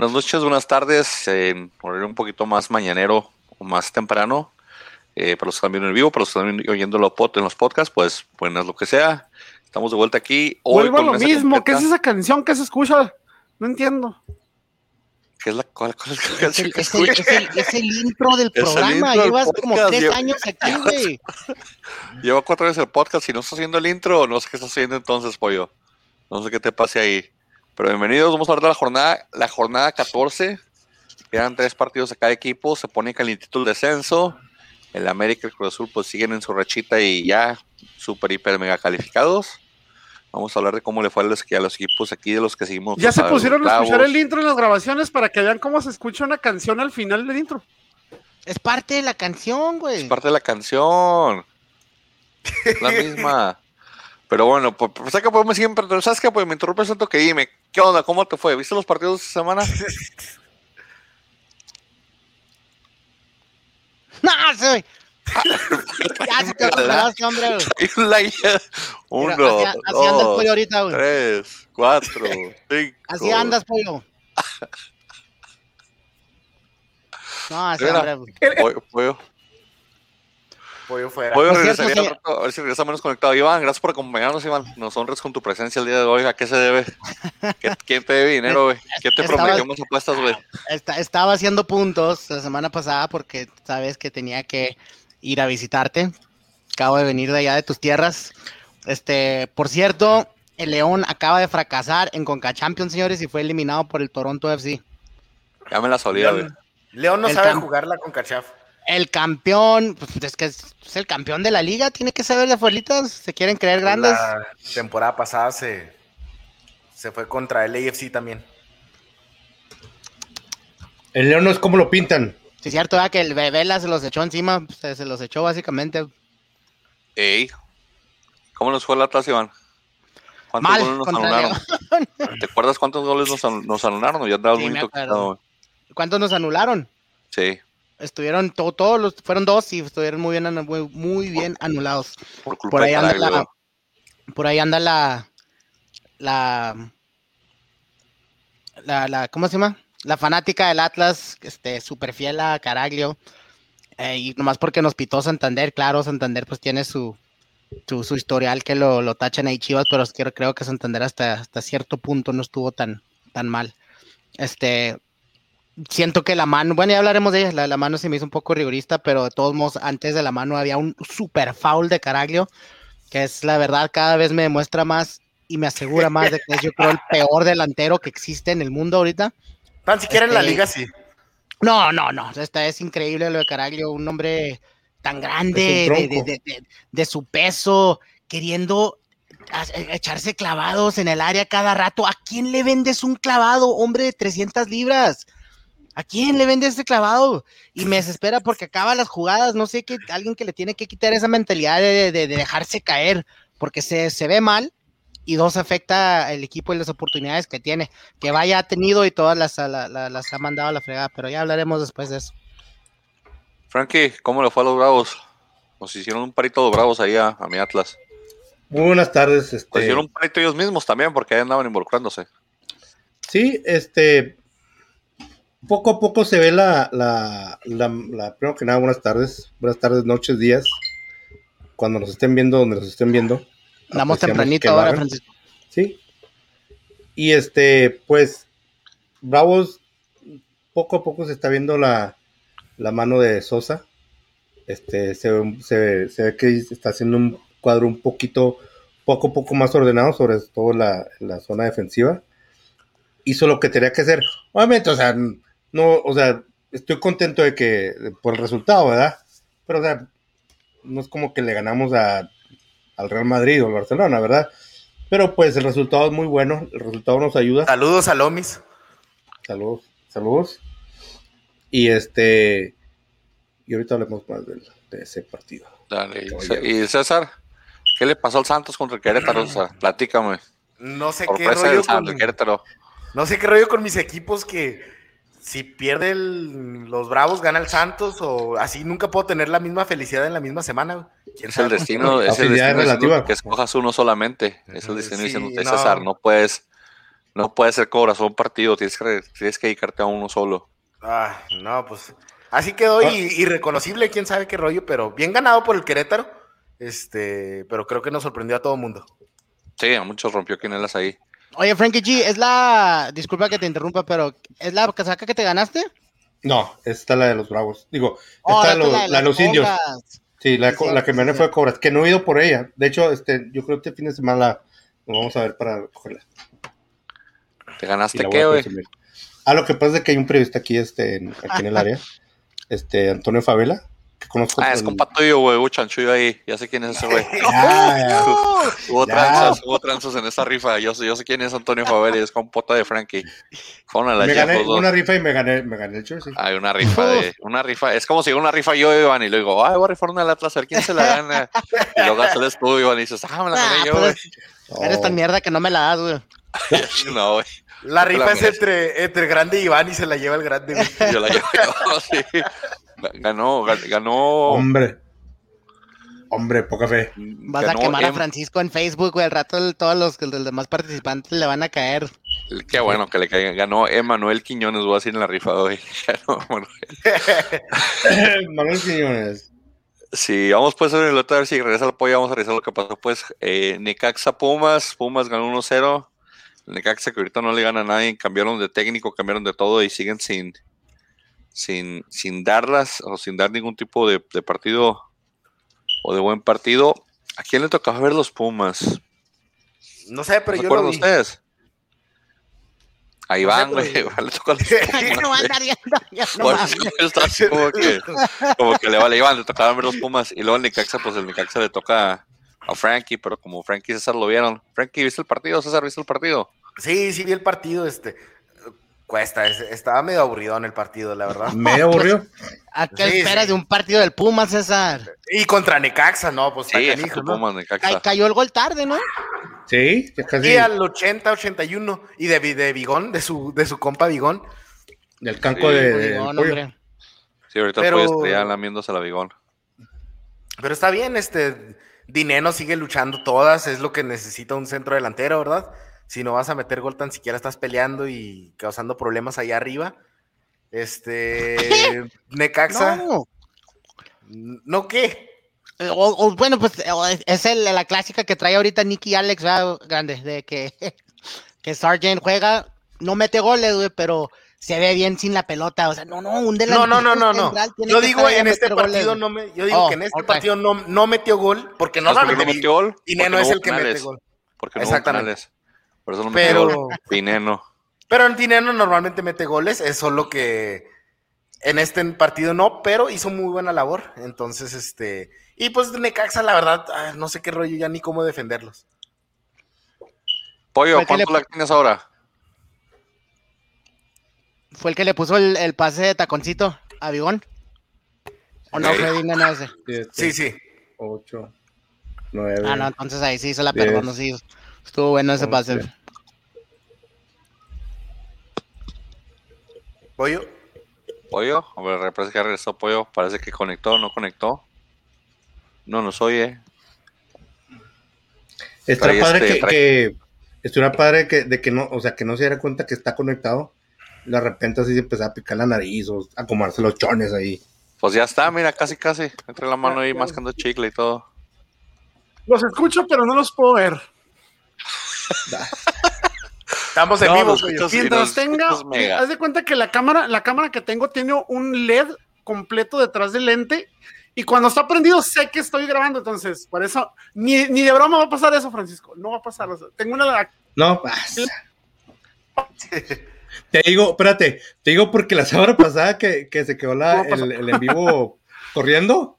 Buenas noches, buenas tardes, horario un poquito más mañanero o más temprano. Eh, para los que están viendo en vivo, para los que están oyéndolo en los podcasts, pues buenas lo que sea. Estamos de vuelta aquí. Hoy Vuelvo a lo mismo, ¿qué es esa canción que se escucha? No entiendo. ¿Qué es la cuál, cuál es la canción el, que es, el, es, el, es, el, intro del programa. Llevas como tres Lleva, años aquí, güey. Lleva cuatro años el podcast y no está haciendo el intro. No sé qué está haciendo entonces, pollo. No sé qué te pase ahí. Pero bienvenidos, vamos a hablar de la jornada, la jornada 14. Quedan tres partidos de cada equipo, se pone calientito el descenso. El América y el Cruz Azul pues siguen en su rechita y ya super hiper mega calificados. Vamos a hablar de cómo le fue a los, a los equipos aquí, de los que seguimos. Ya se pusieron a escuchar el intro en las grabaciones para que vean cómo se escucha una canción al final del intro. Es parte de la canción, güey. Es parte de la canción. la misma. Pero bueno, pues, pues que podemos siempre, ¿sabes qué? Pues me interrumpe tanto que dime, ¿qué onda? ¿Cómo te fue? ¿Viste los partidos de esta semana? no, soy. ya se te quedaste, hombre. Uno, así, así andas, pollo, ahorita, güey. Tres, cuatro, cinco. Así andas, pollo. No, así, hombre. Pollo, pollo. Pollo fuera. Pollo regresaría cierto, rato, a ver si regresa menos conectado. Iván, gracias por acompañarnos, Iván. Nos honres con tu presencia el día de hoy. ¿A qué se debe? ¿Quién te debe dinero, güey? ¿Quién te prometió más apuestas, güey? Estaba haciendo puntos la semana pasada porque sabes que tenía que ir a visitarte. Acabo de venir de allá de tus tierras. Este, por cierto, el León acaba de fracasar en Conca Champions, señores, y fue eliminado por el Toronto FC. Ya me la solía, güey. León no el sabe jugar la CONCACHAF el campeón, pues es que es, el campeón de la liga, tiene que saber de fuerlitas, se quieren creer grandes. La temporada pasada se, se fue contra el AFC también. El León no es como lo pintan. Sí, es cierto, que el Vela se los echó encima, se, se los echó básicamente. Ey, ¿cómo nos fue la atrás, Iván? ¿Cuántos Mal, goles nos anularon? ¿Te acuerdas cuántos goles nos, nos anularon? Ya sí, muy ¿Cuántos nos anularon? Sí. Estuvieron todos los, fueron dos y estuvieron muy bien, muy, bien anulados. Por, ahí anda la, por ahí anda la, la, la, ¿cómo se llama? La fanática del Atlas, este, súper fiel a Caraglio. Eh, y nomás porque nos pitó Santander, claro, Santander pues tiene su, su, historial que lo, lo, tachan ahí Chivas, pero creo, creo que Santander hasta, hasta cierto punto no estuvo tan, tan mal. Este, siento que la mano, bueno, ya hablaremos de ella, la, mano se me hizo un poco rigorista, pero de todos modos, antes de la mano había un super foul de Caraglio, que es la verdad, cada vez me demuestra más y me asegura más de que es yo creo el peor delantero que existe en el mundo ahorita. Tan siquiera en la este, liga, sí. No, no, no, esta es increíble lo de Caraglio, un hombre tan grande, de su peso, queriendo echarse clavados en el área cada rato. ¿A quién le vendes un clavado, hombre de 300 libras? ¿A quién le vende este clavado? Y me desespera porque acaba las jugadas. No sé, que alguien que le tiene que quitar esa mentalidad de, dejarse caer, porque se, ve mal y dos afecta el equipo y las oportunidades que tiene. Que vaya ha tenido y todas las, las ha mandado a la fregada, pero ya hablaremos después de eso. Frankie, ¿cómo le fue a los Bravos? Nos hicieron un parito de Bravos ahí a, mi Atlas. Muy buenas tardes. Este... Pues hicieron un parito ellos mismos también, porque ahí andaban involucrándose. Sí, este, poco a poco se ve la, la, la, primero que nada, buenas tardes, buenas tardes, noches, días, cuando nos estén viendo, donde nos estén viendo. Andamos tempranito ahora, Francisco. Sí. Y este, pues, Bravos, poco a poco se está viendo la, la mano de Sosa. Este, se, se, se, ve que está haciendo un cuadro un poquito, poco a poco más ordenado, sobre todo la, la zona defensiva. Hizo lo que tenía que hacer. Obviamente, o sea, no, o sea, estoy contento de que, por el resultado, ¿verdad? Pero, o sea, no es como que le ganamos a, al Real Madrid o al Barcelona, ¿verdad? Pero pues el resultado es muy bueno, el resultado nos ayuda. Saludos a Lomis. Saludos, saludos. Y este, y ahorita hablemos más de, ese partido. Dale, y César, ¿qué le pasó al Santos contra el Querétaro? O sea, platícame. No sé qué rollo con, No sé qué rollo con mis equipos que si pierde los Bravos, gana el Santos, o así nunca puedo tener la misma felicidad en la misma semana. Es el destino, es el destino que escojas uno solamente. Es el destino diciendo César, no puedes, No puede ser corazón un partido, tienes que, tienes que dedicarte a uno solo. Ah, no, pues así quedó ah. irreconocible, quién sabe qué rollo, pero bien ganado por el Querétaro. Este, pero creo que nos sorprendió a todo el mundo. Sí, a muchos rompió quinelas ahí. Oye, Frankie G, ¿es la. Disculpa que te interrumpa, pero ¿es la casaca que te ganaste? No, esta es la de los Bravos. Digo, oh, esta es la, de los indios. Sí, la, que me gané fue Cobras, que no he ido por ella. De hecho, este, yo creo que este fin de semana nos vamos a ver para cogerla. ¿Te ganaste qué, güey? Ah, lo que pasa es que hay un periodista aquí, este, aquí en el área, este, Antonio Favela, Ah, es compa tuyo, güey, un chanchullo ahí. Ya sé quién es ese güey. hubo tranzas, hubo tranzas en esa rifa. Yo sé, yo sé quién es Antonio Favela y es compota de Frankie. Me gané una rifa y me gané, me gané el jersey. Hay una rifa de, una rifa. Es como si una rifa yo, Iván, y le digo, ay, voy a rifar una de Atlas, a ver quién se la gana. y luego sales tú, Iván, y dices, ah, me la gané yo, güey. Pues, eres tan mierda que no me la das, güey. no, güey. La rifa es entre, entre grande y Iván y se la lleva el grande. Güey. Yo la llevo, sí. Ganó, ganó. Hombre. Hombre, poca fe. Vas a quemar a Francisco en Facebook, güey. Al rato todos los, demás participantes le van a caer. Qué bueno que le caigan. Ganó Emanuel Quiñones, voy a decir en la rifa hoy. Ganó Manuel. Manuel Quiñones. Sí, vamos pues a ver si regresa el apoyo, vamos a revisar lo que pasó pues. Eh, Necaxa Pumas, Pumas ganó 1-0. Necaxa que ahorita no le gana a nadie, cambiaron de técnico, cambiaron de todo y siguen sin, sin, sin darlas o sin dar ningún tipo de, partido o de buen partido. ¿A quién le tocaba ver los Pumas? No sé, pero yo lo vi. ustedes? Ahí van, güey. Le toca los Pumas. como, que, como que le vale Iván, le tocaban ver los Pumas. Y luego el Necaxa, pues el Necaxa le toca a Frankie, pero como Frankie y César lo vieron. Frankie, ¿viste el partido? César, ¿viste el partido? Sí, sí vi el partido. Este, Cuesta, estaba medio aburrido en el partido, la verdad. ¿Medio aburrido? ¿A qué esperas de un partido del Pumas, César? Y contra Necaxa, ¿no? Pues sí, canijo, ¿no? Pumas, Necaxa. cayó el gol tarde, ¿no? Sí, casi. Y al 80, 81. Y de, de Vigón, de su, de su compa Vigón. Del canco de, Vigón, Sí, ahorita Pero... puedes ya lamiéndose la Vigón. Pero está bien, este. Dineno sigue luchando todas, es lo que necesita un centro delantero, ¿verdad? Si no vas a meter gol tan siquiera estás peleando y causando problemas allá arriba. Este, Necaxa. No. ¿No qué? Eh, bueno, pues es la clásica que trae ahorita Nicky Alex, grande, de que, que Sargent juega, no mete goles, güey, pero se ve bien sin la pelota. O sea, no, no, un delantero. No, no, no, no. no. Yo digo en este partido no me, yo digo oh, que en este partido no, no metió gol porque no, no metió gol. Y Neno es el que mete gol. Porque no Exactamente. Por eso no pero, Dineno. Pero en Dineno normalmente mete goles, es solo que en este partido no, pero hizo muy buena labor. Entonces, este. Y pues Necaxa, la verdad, ah, no sé qué rollo ya ni cómo defenderlos. Pollo, ¿cuánto le... tienes ahora? Fue el que le puso el, pase de taconcito a Bigón. ¿O no fue Dineno ese? Sí, sí. 8, 9. Ah, no, entonces ahí sí se la perdono, sí. Estuvo bueno ese pase. ¿Pollo? ¿Pollo? Ver, parece que regresó Pollo. Parece que conectó, no conectó. No nos oye. Está padre este, que, que padre que, de que no, o sea, que no se diera cuenta que está conectado. De repente así se empezaba a picar la nariz o a comerse los chones ahí. Pues ya está, mira, casi casi. Entre la mano ahí mascando chicle y todo. Los escucho, pero no los puedo ver. Estamos en vivo. Mientras tenga, haz de cuenta que la cámara, la cámara que tengo tiene un LED completo detrás del lente y cuando está prendido sé que estoy grabando, entonces por eso ni, ni de broma va a pasar eso, Francisco. No va a pasar. tengo una. No pasa. Te digo, espérate, te digo porque la semana pasada que, que se quedó la, el, en vivo corriendo,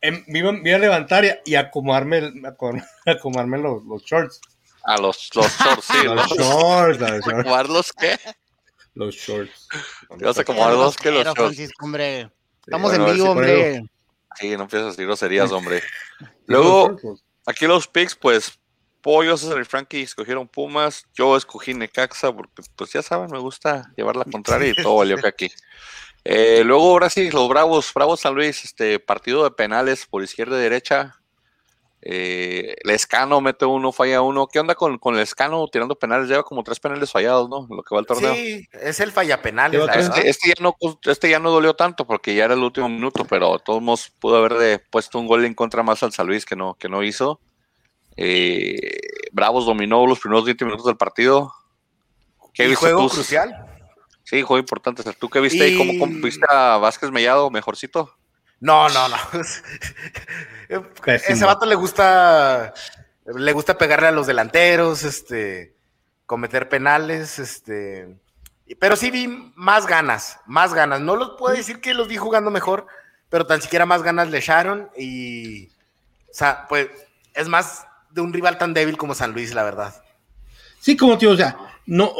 em, me iba, a levantar y, a acomodarme, acomodarme los, los shorts. A los, los shorts, sí. los, shorts, los shorts. los qué? Los shorts. Vas a acomodar los que los shorts. hombre. Estamos en vivo, hombre. Sí, no empiezas a decir groserías, hombre. Luego, aquí los picks, pues, Pollo, César y Frankie escogieron Pumas. Yo escogí Necaxa porque, pues, ya saben, me gusta llevar la contraria y todo valió que aquí. Eh, luego, ahora sí, los Bravos, Bravos San Luis, este partido de penales por izquierda y derecha. Eh, Lescano mete uno, falla uno. ¿Qué onda con, con Lescano tirando penales? Lleva como tres penales fallados, ¿no? Lo que va el torneo. Sí, es el falla penales. Este, este, ya no, este ya no dolió tanto porque ya era el último minuto, pero todos modos pudo haber puesto un gol en contra más al San Luis que no, que no hizo. Eh, Bravos dominó los primeros 20 minutos del partido. ¿Qué juego crucial? Sí, juego importante. ¿Tú qué viste? Y... ¿Cómo, ¿Cómo, viste a Vázquez Mellado mejorcito? No, no, no. Ese vato le gusta, le gusta pegarle a los delanteros, este, cometer penales, este. Pero sí vi más ganas, más ganas. No los puedo decir que los vi jugando mejor, pero tan siquiera más ganas le echaron y, o sea, pues es más de un rival tan débil como San Luis, la verdad. Sí, como tío, o sea, no,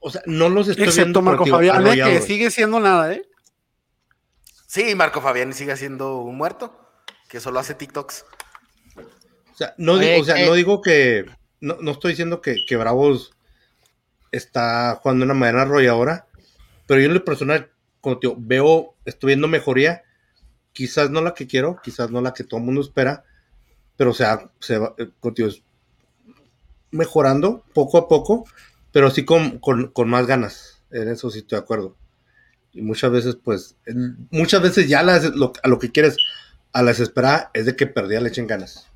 o, sea, no los estoy Excepto Marco Fabián, ¿eh? que sigue siendo nada, ¿eh? Sí, Marco Fabián sigue siendo un muerto, que solo hace TikToks. O sea, no, digo, o sea, no digo que. No, no estoy diciendo que, que, Bravos está jugando de una manera arrolladora, pero yo en lo personal, como tío, veo, estoy viendo mejoría. Quizás no la que quiero, quizás no la que todo el mundo espera, pero o sea, se va, tío, mejorando poco a poco, pero sí con, con, con más ganas. En eso sí estoy de acuerdo. Y muchas veces, pues, muchas veces ya a lo que quieres a la desesperada es de que perdía le echen ganas.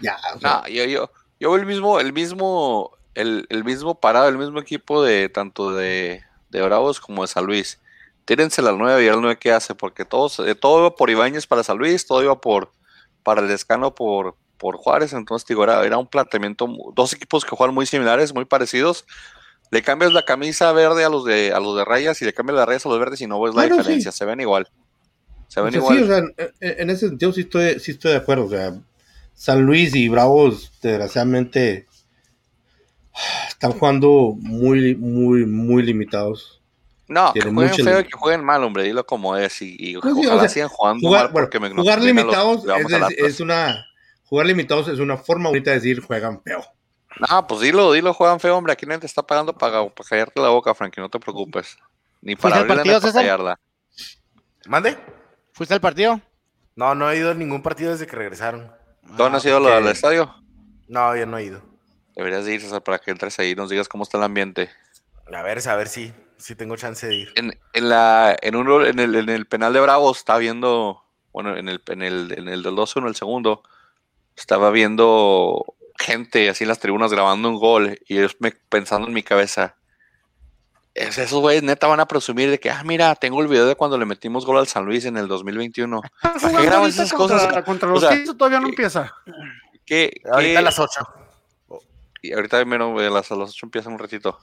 Ya. O yo, yo, yo el mismo, el mismo, el, el, mismo parado, el mismo equipo de tanto de, de Bravos como de San Luis. Tírense la 9 y el 9 qué hace, porque todos, todo iba por Ibáñez para San Luis, todo iba por para el descano por, por Juárez, entonces digo, era un planteamiento, dos equipos que juegan muy similares, muy parecidos, le cambias la camisa verde a los de a los de rayas y le cambias las rayas a los verdes y no ves la diferencia, se ven igual. Se ven igual. Sí, o sea, en, ese sentido sí estoy, sí estoy de acuerdo. O sea, San Luis y Bravos, desgraciadamente, están jugando muy, muy, muy limitados. No, que jueguen feo y que jueguen mal, hombre, dilo como es. Y, y ojalá sigan jugando jugar, mal porque me Jugar limitados es, es, una. Jugar limitados es una forma bonita de decir juegan feo. No, pues dilo, dilo, juegan feo, hombre. Aquí nadie te está pagando para, para callarte la boca, Frankie, no te preocupes. Ni para abrirla partido, ni para callarla. ¿Mande? ¿Fuiste al partido? No, no he ido a ningún partido desde que regresaron. ¿Tú no has ido al estadio? No, yo no he ido. Deberías de ir, César, para que entres ahí y nos digas cómo está el ambiente. A ver, a ver si, si tengo chance de ir. En, en, la, en, uno, en, el, en el penal de Bravos está viendo, bueno, en el, en el, en el del 2-1, el segundo, estaba viendo gente así en las tribunas grabando un gol y ellos me, pensando en mi cabeza, es, esos güeyes neta van a presumir de que, ah, mira, tengo el video de cuando le metimos gol al San Luis en el 2021. ¿Para qué graban esas cosas? Contra los o sea, todavía no empieza. ¿qué, ahorita a las 8. Y ahorita menos a las, a las 8 empieza un ratito.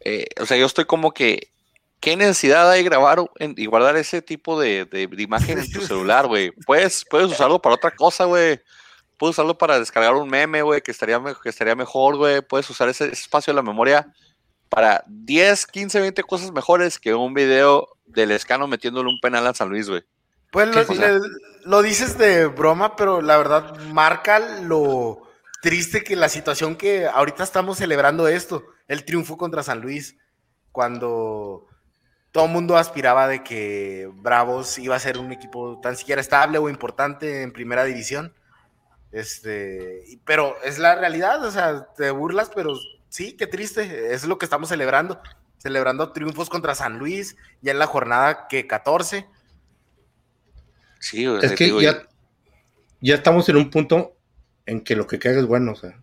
Eh, o sea, yo estoy como que, ¿qué necesidad hay de grabar y guardar ese tipo de, de, de imagen en tu celular, güey? Puedes, puedes usarlo para otra cosa, güey. Puedes usarlo para descargar un meme, güey, que estaría, que estaría mejor, güey. Puedes usar ese, espacio de la memoria para 10, 15, 20 cosas mejores que un video del escano metiéndole un penal a San Luis, güey. Pues lo, lo, dices de broma, pero la verdad marca lo triste que la situación que ahorita estamos celebrando esto, el triunfo contra San Luis, cuando todo el mundo aspiraba de que Bravos iba a ser un equipo tan siquiera estable o importante en primera división. Este, pero es la realidad, o sea, te burlas, pero sí, qué triste, es lo que estamos celebrando, celebrando triunfos contra San Luis, ya en la jornada que 14. Sí, es que ya, ya estamos en un punto en que lo que caiga es bueno, o sea.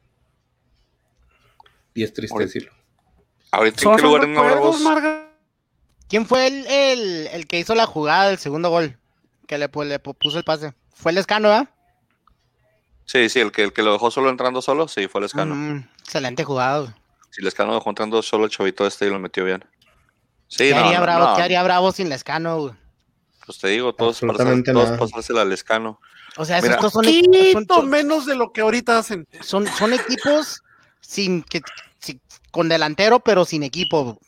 Y es triste decirlo. Ahorita, ¿en qué lugar en ¿Quién fue el, el, el, que hizo la jugada del segundo gol? Que le, le puso el pase. Fue el escano, ¿verdad? Sí, sí, el que, el que lo dejó solo entrando solo, sí, fue el escano. Mm, excelente jugado. Si el escano dejó entrando solo el chavito este y lo metió bien. Sí, ¿Qué, haría, Bravo, ¿Qué haría Bravo sin escano? Pues te digo, todos, pasar, todos pasársela al escano. O sea, estos son, equipos menos de lo que ahorita hacen. Son, son equipos sin que con delantero, pero sin equipo.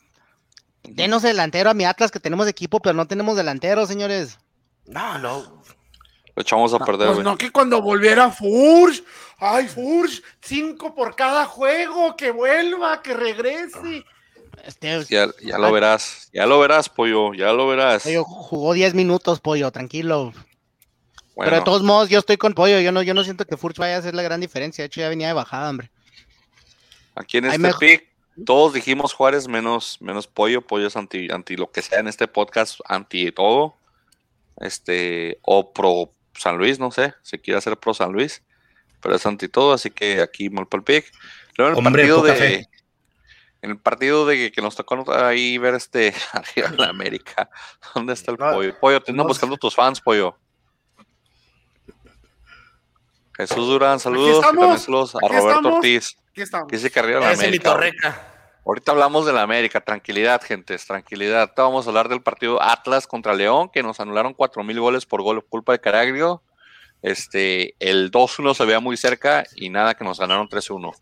Denos delantero a mi Atlas que tenemos equipo, pero no tenemos delantero, señores. No, no. Lo echamos a perder, pues no que cuando volviera Furch, ay Furch, cinco por cada juego, que vuelva, que regrese. Este, ya, ya lo verás, ya lo verás, pollo, ya lo verás. Pollo jugó 10 minutos, pollo, tranquilo. Pero de todos modos, yo estoy con pollo. Yo no, yo no siento que Furch vaya a hacer la gran diferencia. De hecho, ya venía de bajada, hombre. Aquí en este pick, todos dijimos Juárez menos, menos pollo. Pollo es anti, anti lo que sea en este podcast, anti todo. Este, o pro San Luis, no sé, si quiere hacer pro San Luis. Pero es anti todo, así que aquí mal el pick. Luego en el partido de. En el partido de que, nos tocó ahí ver este arriba en la América. ¿Dónde está el pollo? Pollo, te andan buscando tus fans, pollo. Jesús Durán, saludos. saludos a Roberto Ortiz. Aquí estamos. Dice que arriba la América. Ahorita hablamos de la América, tranquilidad, gente, tranquilidad. vamos a hablar del partido Atlas contra León, que nos anularon cuatro mil goles por gol culpa de Caraglio. Este, el 2-1 se veía muy cerca y nada que nos ganaron 3-1.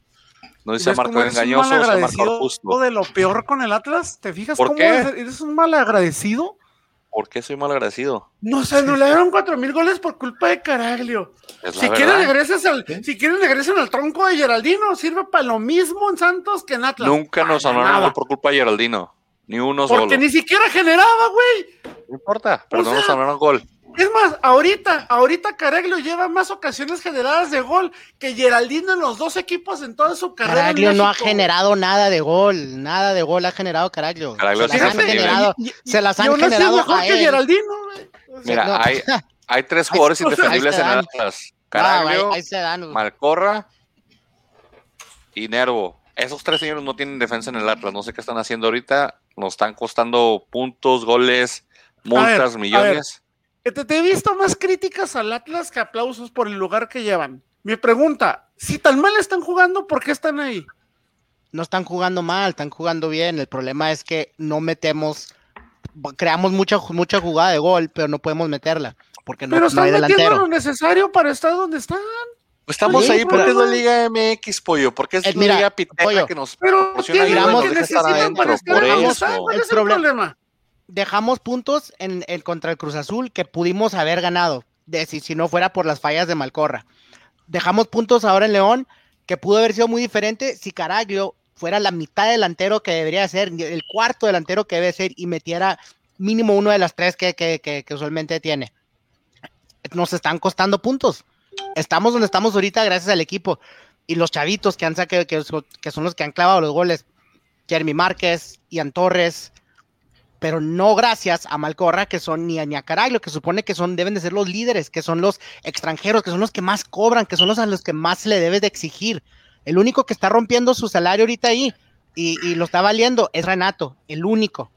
No dice marco engañoso, se marcó justo. de lo peor con el Atlas? ¿Te fijas ¿Por cómo qué? eres un mal agradecido? ¿Por qué soy mal agradecido? Nos anularon cuatro mil goles por culpa de Caraglio. Si quieren, regresas al, si quieren regresen al tronco de Geraldino, sirve para lo mismo en Santos que en Atlas. Nunca nos anularon por culpa de Geraldino. Ni uno solo. Porque ni siquiera generaba, güey. No importa, pero no nos anularon gol. Es más, ahorita, ahorita Caraglio lleva más ocasiones generadas de gol que Geraldino en los dos equipos en toda su carrera. Caraglio no ha generado nada de gol, nada de gol ha generado Caraglio. se, las han generado, se las han generado mejor que Geraldino. Mira, hay, hay, tres jugadores indefendibles en Atlas. Caraglio, Malcorra y Nervo. Esos tres señores no tienen defensa en el Atlas. No sé qué están haciendo ahorita. Nos están costando puntos, goles, multas, millones. Te, he visto más críticas al Atlas que aplausos por el lugar que llevan. Mi pregunta, si tan mal están jugando, ¿por qué están ahí? No están jugando mal, están jugando bien. El problema es que no metemos, creamos mucha, mucha jugada de gol, pero no podemos meterla. Porque no, pero están no metiendo lo necesario para estar donde están. Estamos ahí porque es la Liga MX, pollo, porque es, la Liga Piteca que nos pero proporciona que necesitan para estar por eso. ¿Cuál es el problema? Dejamos puntos en, contra el Cruz Azul que pudimos haber ganado, si, si no fuera por las fallas de Malcorra. Dejamos puntos ahora en León que pudo haber sido muy diferente si Caraglio fuera la mitad delantero que debería ser, el cuarto delantero que debe ser y metiera mínimo uno de las tres que, que, usualmente tiene. Nos están costando puntos. Estamos donde estamos ahorita gracias al equipo. Y los chavitos que han que, que son los que han clavado los goles. Jeremy Márquez, Ian Torres, pero no gracias a Malcorra, que son ni a, ni a Caraglio, que supone que son, deben de ser los líderes, que son los extranjeros, que son los que más cobran, que son los a los que más le debe de exigir. El único que está rompiendo su salario ahorita ahí y, lo está valiendo es Renato, el único,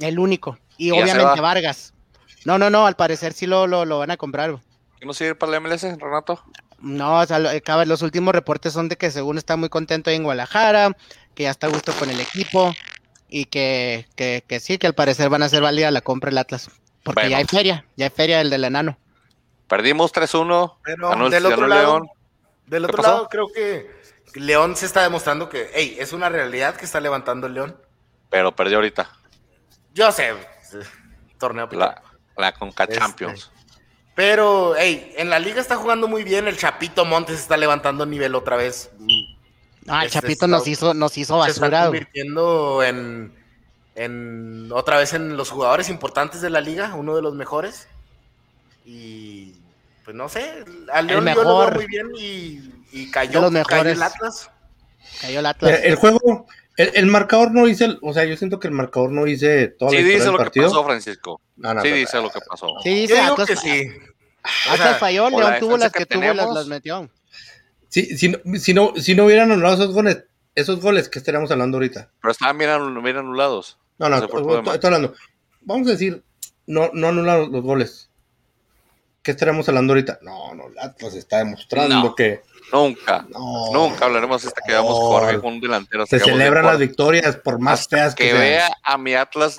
el único. Y, obviamente Vargas. No, no, no, al parecer sí lo, lo, van a comprar. ¿Y no sigue para la MLS, Renato? No, o sea, los últimos reportes son de que según está muy contento ahí en Guadalajara, que ya está a gusto con el equipo, y que, que, que, sí, que al parecer van a ser válida la compra del Atlas. Porque ya hay feria, ya hay feria el del enano. Perdimos 3-1. Pero del otro lado, León. Del otro lado, creo que León se está demostrando que, hey, es una realidad que está levantando el León. Pero perdió ahorita. Yo sé, torneo. La, la Conca este, Champions. Pero, hey, en la liga está jugando muy bien. El Chapito Montes está levantando nivel otra vez. Ah, el Chapito nos hizo, nos hizo basura. Se está convirtiendo en, en otra vez en los jugadores importantes de la liga, uno de los mejores. Y pues no sé, al León muy bien y, cayó, los cayó, el Atlas. Cayó el Atlas. El, juego, el, marcador no dice, o sea, yo siento que el marcador no dice todo Sí dice lo que pasó, Francisco. sí dice lo que pasó. Sí dice, Atlas, que sí. Atlas falló, León tuvo las que, tuvo, las, las metió. Si, si, si, no, si no hubieran anulado esos goles, esos goles que estaríamos hablando ahorita. Pero estaban bien, anulados. No, no, estoy, hablando. Vamos a decir, no, no anularon los goles. ¿Qué estaríamos hablando ahorita? No, no, Atlas está demostrando que. Nunca, nunca hablaremos hasta que vamos por un delantero. Se celebran las victorias por más feas que, que vea a mi Atlas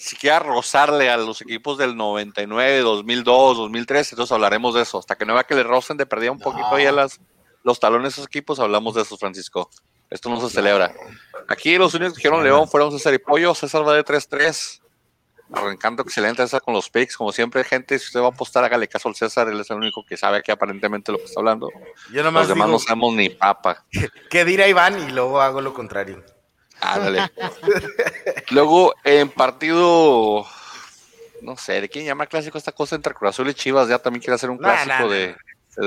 siquiera rozarle a los equipos del 99, 2002, 2003, entonces hablaremos de eso. Hasta que no vea que le rocen de perdida un poquito ahí a las los talones de esos equipos, hablamos de eso, Francisco. Esto no se celebra. Aquí los únicos que dijeron León fueron César y Pollo. César va de 3-3. Arrancando excelente esa con los picks. Como siempre, gente, si usted va a apostar, hágale caso al César. Él es el único que sabe aquí aparentemente lo que está hablando. Yo nomás los demás no sabemos ni papa. Que dirá Iván y luego hago lo contrario. Ándale. luego, en partido no sé, ¿de quién llama clásico esta cosa entre Cruz Azul y Chivas? Ya también quiere hacer un clásico De,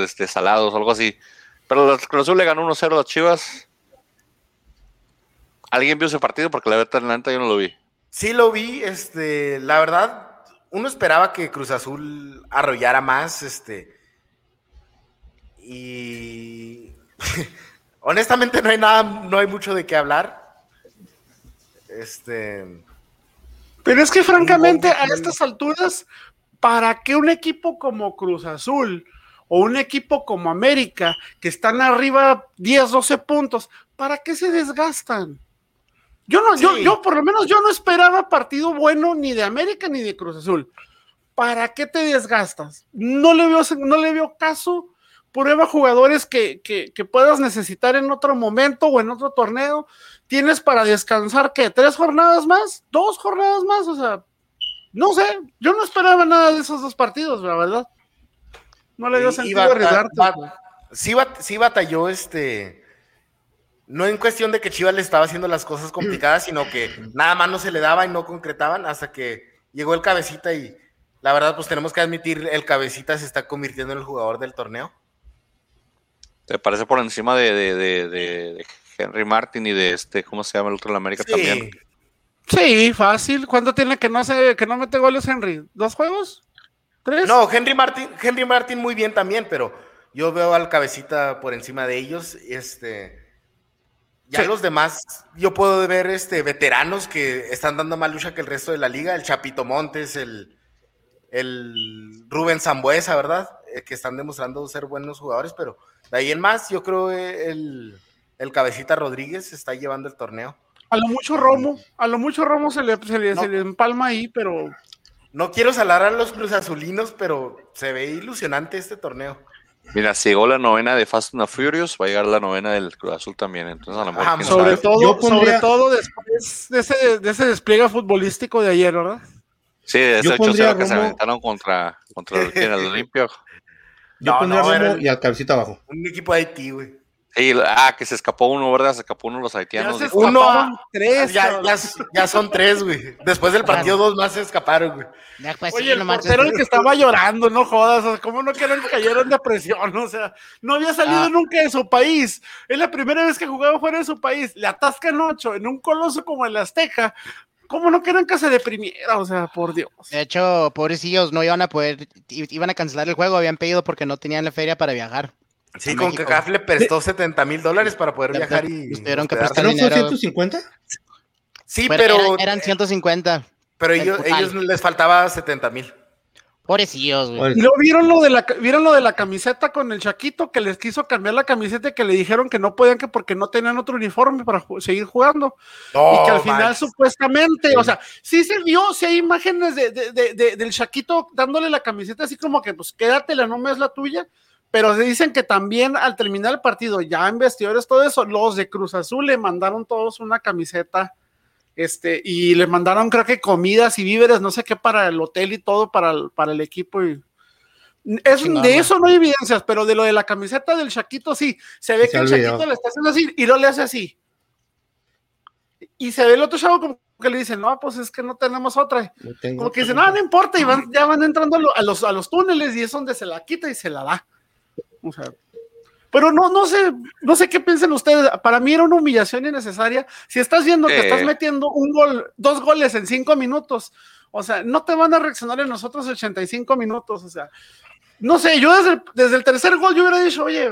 este, salados o algo así. Pero Cruz Azul le ganó 1-0 a las Chivas. ¿Alguien vio ese partido? Porque la verdad, la yo no lo vi. Sí lo vi, este, la verdad, uno esperaba que Cruz Azul arrollara más, este, y honestamente no hay nada, no hay mucho de qué hablar. Este, pero es que francamente a estas alturas, ¿para qué un equipo como Cruz Azul o un equipo como América, que están arriba 10, 12 puntos, ¿para qué se desgastan? Yo no, yo, yo por lo menos yo no esperaba partido bueno ni de América ni de Cruz Azul. ¿Para qué te desgastas? No le veo, no le veo caso. Prueba jugadores que, que, que puedas necesitar en otro momento o en otro torneo. Tienes para descansar que tres jornadas más, dos jornadas más, o sea, no sé, yo no esperaba nada de esos dos partidos, la verdad. No le dio sentido arriesgarte. sí, sí batalló este no en cuestión de que Chivas le estaba haciendo las cosas complicadas, sino que nada más no se le daba y no concretaban hasta que llegó el cabecita y la verdad pues tenemos que admitir el cabecita se está convirtiendo en el jugador del torneo. ¿Te parece por encima de, Henry Martin y de este, ¿cómo se llama el otro de la América también? Sí, fácil. ¿Cuánto tiene que no hace, que no mete goles Henry? ¿Dos juegos? ¿Tres? No, Henry Martin, Henry Martin muy bien también, pero yo veo al cabecita por encima de ellos. Este ya los demás, yo puedo ver este, veteranos que están dando más lucha que el resto de la liga, el Chapito Montes, el, el Rubén Zambuesa, ¿verdad? Eh, que están demostrando ser buenos jugadores, pero de ahí en más, yo creo el, el Cabecita Rodríguez está llevando el torneo. A lo mucho Romo, a lo mucho Romo se le, se le, empalma ahí, pero... No quiero salar a los cruzazulinos, pero se ve ilusionante este torneo. Mira, si llegó la novena de Fast and Furious, va a llegar la novena del Cruz Azul también. Entonces, a lo mejor. Ah, sobre, todo, sobre todo después de ese, de ese despliegue futbolístico de ayer, ¿verdad? Sí, de ese 8-0 que se aventaron contra, contra el, el Olimpio. Yo no, pondría no, Romo y al cabecita abajo. Un equipo de Haití, güey ah, que se escapó uno, ¿verdad? Se escapó uno de los haitianos. Ya uno, tres. Ya, ya, son tres, güey. Después del partido, dos más se escaparon, güey. Pues, Oye, el portero el que estaba llorando, no jodas. O sea, ¿Cómo no quieren que cayeron de presión? O sea, no había salido ah. nunca de su país. Es la primera vez que jugaba fuera de su país. Le atascan ocho en un coloso como el Azteca. ¿Cómo no quieren que se deprimiera? O sea, por Dios. De hecho, pobrecillos, no iban a poder, iban a cancelar el juego, habían pedido porque no tenían la feria para viajar. Sí, con que CAF le prestó 70 mil dólares para poder viajar y. Tuvieron que prestar dinero. ¿No 150? Sí, pero. Eran, 150. Pero ellos, ellos les faltaba 70 mil. Pobrecillos, güey. ¿Y lo vieron lo de la vieron lo de la camiseta con el Chaquito que les quiso cambiar la camiseta y que le dijeron que no podían que porque no tenían otro uniforme para seguir jugando. y que al final supuestamente, o sea, sí se vio, sí hay imágenes de, del Chaquito dándole la camiseta así como que pues quédatela, no me es la tuya pero se dicen que también al terminar el partido, ya en vestidores, todo eso, los de Cruz Azul le mandaron todos una camiseta, este, y le mandaron creo que comidas y víveres, no sé qué, para el hotel y todo, para el, para el equipo. Y... Es, de eso no hay evidencias, pero de lo de la camiseta del Chaquito sí, se ve que el Chaquito le está haciendo así y no le hace así. Y se ve el otro chavo como que le dice, no, pues es que no tenemos otra. como que dice, no, no importa, y van, ya van entrando a los, a los túneles y es donde se la quita y se la da. O sea, pero no, no sé, no sé qué piensan ustedes. Para mí era una humillación innecesaria. Si estás viendo que estás metiendo un gol, dos goles en cinco minutos, o sea, no te van a reaccionar en los otros 85 minutos. O sea, no sé, yo desde el, desde el tercer gol yo hubiera dicho, oye,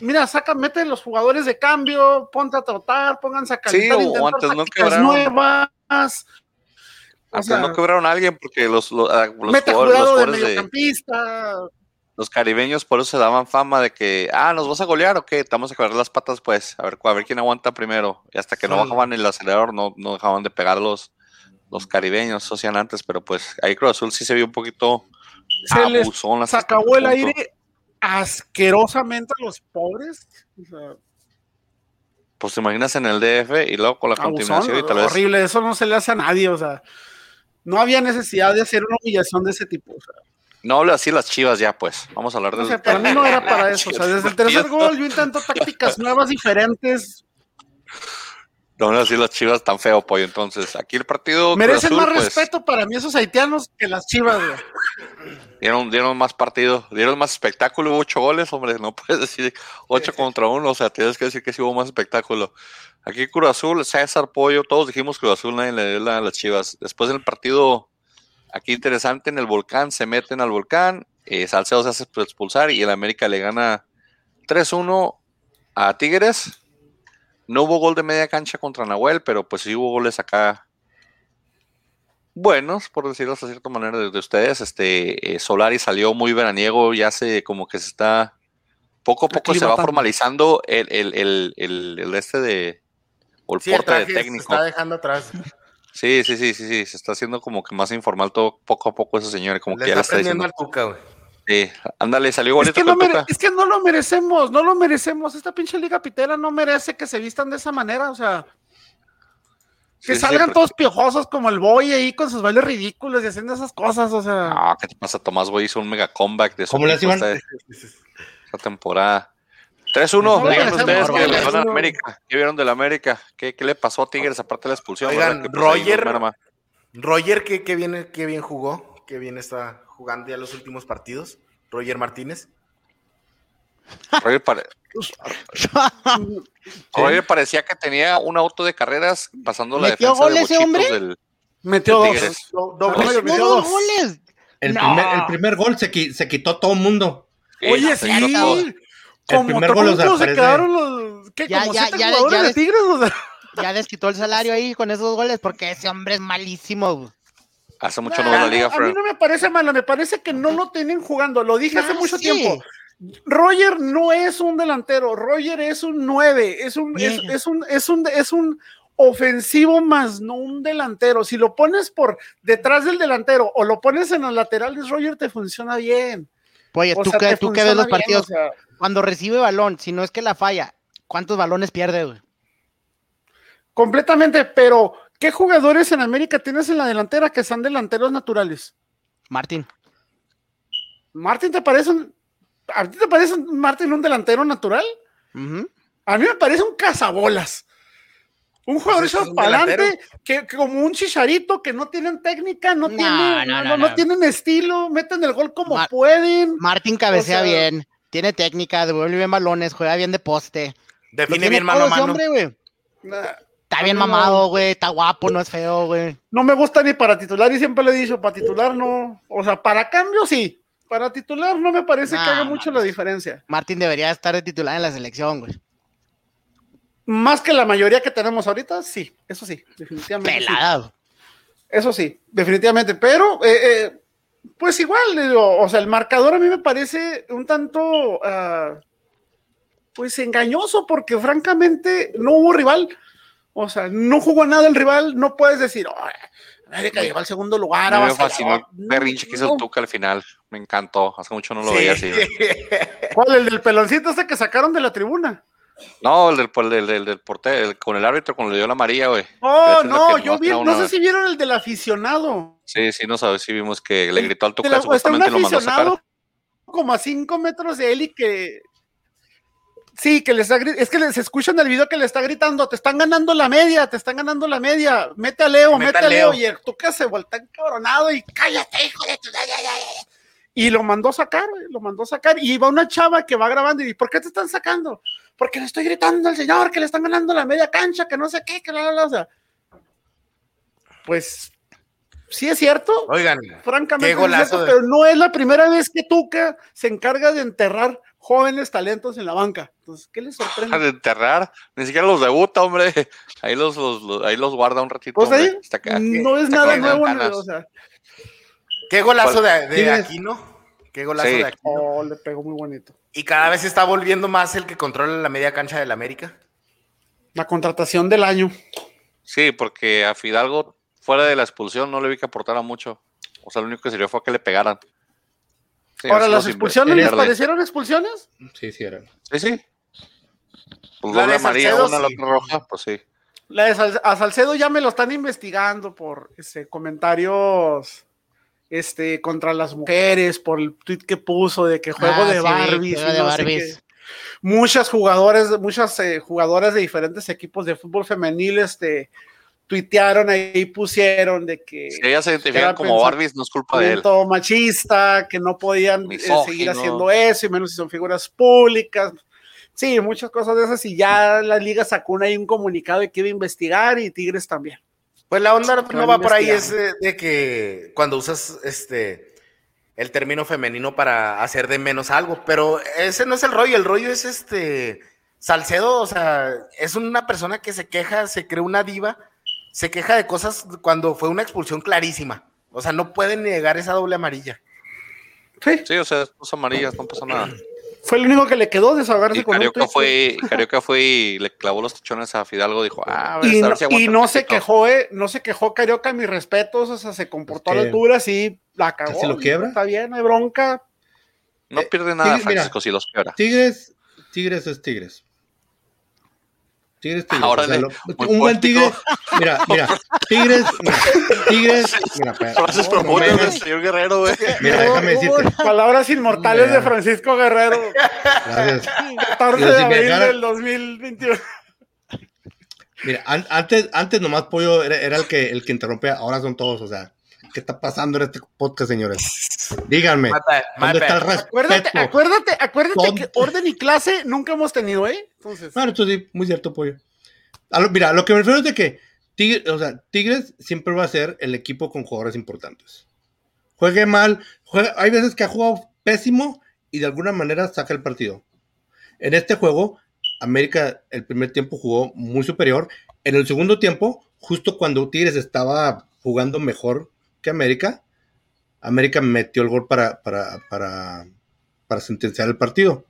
mira, saca, mete los jugadores de cambio, ponte a trotar, pónganse a calentar, sí, o antes no quebraron, nuevas. Antes no quebraron a alguien porque los, los, los, mete jugadores, de mediocampista los caribeños por eso se daban fama de que, ah, ¿nos vas a golear o qué? Estamos a quebrar las patas, pues, a ver, a ver quién aguanta primero. Y hasta que no bajaban el acelerador, no, no dejaban de pegar los, los caribeños, hacían antes, pero pues ahí Cruz Azul sí se vio un poquito se abusón. Les acabó el aire asquerosamente a los pobres. pues te imaginas en el DF y luego con la continuación y tal vez... Horrible, eso no se le hace a nadie, o sea, no había necesidad de hacer una humillación de ese tipo, o sea. No hable así las chivas ya, pues. Vamos a hablar de. O sea, para mí no era para eso. O sea, desde el tercer gol yo intento tácticas nuevas, diferentes. No van a decir las chivas tan feo, pollo. Entonces, aquí el partido. Merecen más pues, respeto para mí esos haitianos que las chivas, güey. Dieron, dieron más partido, dieron más espectáculo, hubo ocho goles, hombre. No puedes decir ocho contra uno, o sea, tienes que decir que sí hubo más espectáculo. Aquí Cruz Azul, César Pollo, todos dijimos Cruz Azul, nadie le dio la, a las chivas. Después del partido, aquí interesante, en el volcán, se meten al volcán, eh, Salcedo se hace expulsar y el América le gana 3-1 a Tigres no hubo gol de media cancha contra Nahuel, pero pues sí hubo goles acá buenos, por decirlo de cierta manera, de, ustedes. Este eh, Solari salió muy veraniego, ya se como que se está poco a poco se va formalizando el, el, este de o el porte de técnico. Se está dejando atrás. Sí, sí, sí, sí, sí, se está haciendo como que más informal todo poco a poco ese señor, como que ya está, diciendo. Al güey. Sí, ándale, salió bonito. Es que, no es que no lo merecemos, no lo merecemos. Esta pinche liga pitera no merece que se vistan de esa manera, o sea. Que salgan todos piojosos como el Boy ahí con sus bailes ridículos y haciendo esas cosas, o sea. No, ¿qué te pasa? Tomás Boy hizo un mega comeback de su ¿Cómo le esta, temporada. 3-1, díganme ustedes que le van a América. ¿Qué vieron de la América? ¿Qué, ¿Qué, le pasó a Tigres aparte de la expulsión? Oigan, Roger, Roger, ¿qué, qué, bien, qué bien jugó, qué bien está jugando ya los últimos partidos, Roger Martínez. Roger, parecía que tenía un auto de carreras pasando la defensa gol de ese hombre? Del, metió dos. goles. El, primer, gol se, se quitó todo el mundo. Oye, sí. El primer gol se quedaron los. ¿qué, ya, ya, ya, ya, de Tigres, ya desquitó el salario ahí con esos goles porque ese hombre es malísimo. Hace mucho no la liga, A mí no me parece malo, me parece que no lo tienen jugando. Lo dije hace mucho tiempo. Roger no es un delantero, Roger es un 9, es un, es, un, es un, es un ofensivo más no un delantero. Si lo pones por detrás del delantero o lo pones en los laterales, Roger te funciona bien. Oye, tú, que, tú ves los partidos, cuando recibe balón, si no es que la falla, ¿cuántos balones pierde, güey? Completamente, pero ¿Qué jugadores en América tienes en la delantera que sean delanteros naturales? Martín. ¿Martín te parece un, ¿A ti te parece Martín un delantero natural? A mí me parece un cazabolas. Un jugador pues para que, como un chicharito que no tienen técnica, no, tienen, no, tienen estilo, meten el gol como pueden. Martín cabecea bien, tiene técnica, devuelve bien balones, juega bien de poste. Define bien mano a mano. Está bien mamado, güey, está guapo, no es feo, güey. No me gusta ni para titular y siempre le he dicho, para titular no. O sea, para cambio sí. Para titular no me parece que haga mucho la diferencia. Martín debería estar de titular en la selección, güey. Más que la mayoría que tenemos ahorita, sí, eso sí, definitivamente. Pelado. Eso sí, definitivamente. Pero, eh, eh, pues igual, o sea, el marcador a mí me parece un tanto, ah, pues engañoso, porque francamente no hubo rival. O sea, no jugó nada el rival, no puedes decir, oh, América llegó al segundo lugar. Me fascinó el berrinche que hizo el Tuca al final. Me encantó. Hace mucho no lo veía así. ¿Cuál? ¿El del peloncito ese que sacaron de la tribuna? No, el del, el del portero, con el árbitro, cuando le dio la María, güey. Oh, no, yo vi, no sé si vieron el del aficionado. Sí, sí, no sabes si vimos que le gritó al Tuca, supuestamente lo mandó a sacar. Como a cinco metros de él y que Sí, que les es que les escuchan el video que le está gritando, te están ganando la media, te están ganando la media, mete a Leo, mete, a Leo. y el Tuca se vuelta encabronado y cállate, hijo de tu... Y lo mandó a sacar, lo mandó a sacar, y va una chava que va grabando y ¿por qué te están sacando? Porque le estoy gritando al señor que le están ganando la media cancha, que no sé qué, que la, la, o sea, pues sí es cierto. Oigan, francamente, pero no es la primera vez que Tuca se encarga de enterrar jóvenes talentos en la banca. Entonces, ¿qué les sorprende? De enterrar, ni siquiera los debuta, hombre. Ahí los, ahí los guarda un ratito. Pues ahí, no es nada nuevo, o sea. Qué golazo de, de Aquino. Qué golazo de Aquino. Oh, le pegó muy bonito. Y cada vez está volviendo más el que controla la media cancha del América. La contratación del año. Sí, porque a Fidalgo, fuera de la expulsión, no le vi que aportara mucho. O sea, lo único que sirvió fue que le pegaran. Ahora, ¿las expulsiones les parecieron expulsiones? Sí, sí eran. Sí, sí. Pues la de María, una, la otra roja, pues sí. La de a Salcedo ya me lo están investigando por ese, comentarios este, contra las mujeres, por el tweet que puso de que juego ah, de Barbies. de Barbies. muchas jugadores, muchas eh, jugadoras de diferentes equipos de fútbol femenil, este, tuitearon ahí, pusieron de que. Si ellas se identifican como Barbies, no es culpa de él. machista, que no podían eh, seguir haciendo eso, y menos si son figuras públicas. Sí, muchas cosas de esas, y ya la liga sacó una, ahí un comunicado de que iba a investigar, y Tigres también. Pues la onda no va por ahí, es de, que cuando usas este el término femenino para hacer de menos algo, pero ese no es el rollo, el rollo es este Salcedo, o sea, es una persona que se queja, se cree una diva se queja de cosas cuando fue una expulsión clarísima. O sea, no pueden negar esa doble amarilla. Sí. Sí, o sea, dos amarillas, no pasó nada. Fue el único que le quedó desahogarse con Carioca fue, Carioca fue y le clavó los tachones a Fidalgo, dijo, ah, a ver, y, a ver si y no se quejó, eh, no se quejó Carioca, mis respetos, o sea, se comportó a la altura, sí, la cagó. ¿Se lo quiebra? Está bien, no hay bronca. No pierde nada Francisco si los quiebra. Tigres, Tigres es Tigres. Tigres, Tigres. Ahora un buen tigre. Mira, mira. Tigres, mira, Tigres. Mira, Frases profundas del señor Guerrero, güey. Mira, déjame decirte. Palabras inmortales de Francisco Guerrero. Gracias. 14 de abril del 2021. Mira, antes, antes nomás Pollo era, era, el que el que interrumpía, ahora son todos, o sea, ¿qué está pasando en este podcast, señores? Díganme, ¿dónde está el respeto? Acuérdate, acuérdate, acuérdate que orden y clase nunca hemos tenido, ¿eh? Entonces. Bueno, esto sí, muy cierto, Pollo. mira, lo que me refiero es de que Tigres, o sea, Tigres siempre va a ser el equipo con jugadores importantes. Juegue mal, hay veces que ha jugado pésimo y de alguna manera saca el partido. En este juego, América el primer tiempo jugó muy superior. En el segundo tiempo, justo cuando Tigres estaba jugando mejor que América, América metió el gol para, para, para, sentenciar el partido.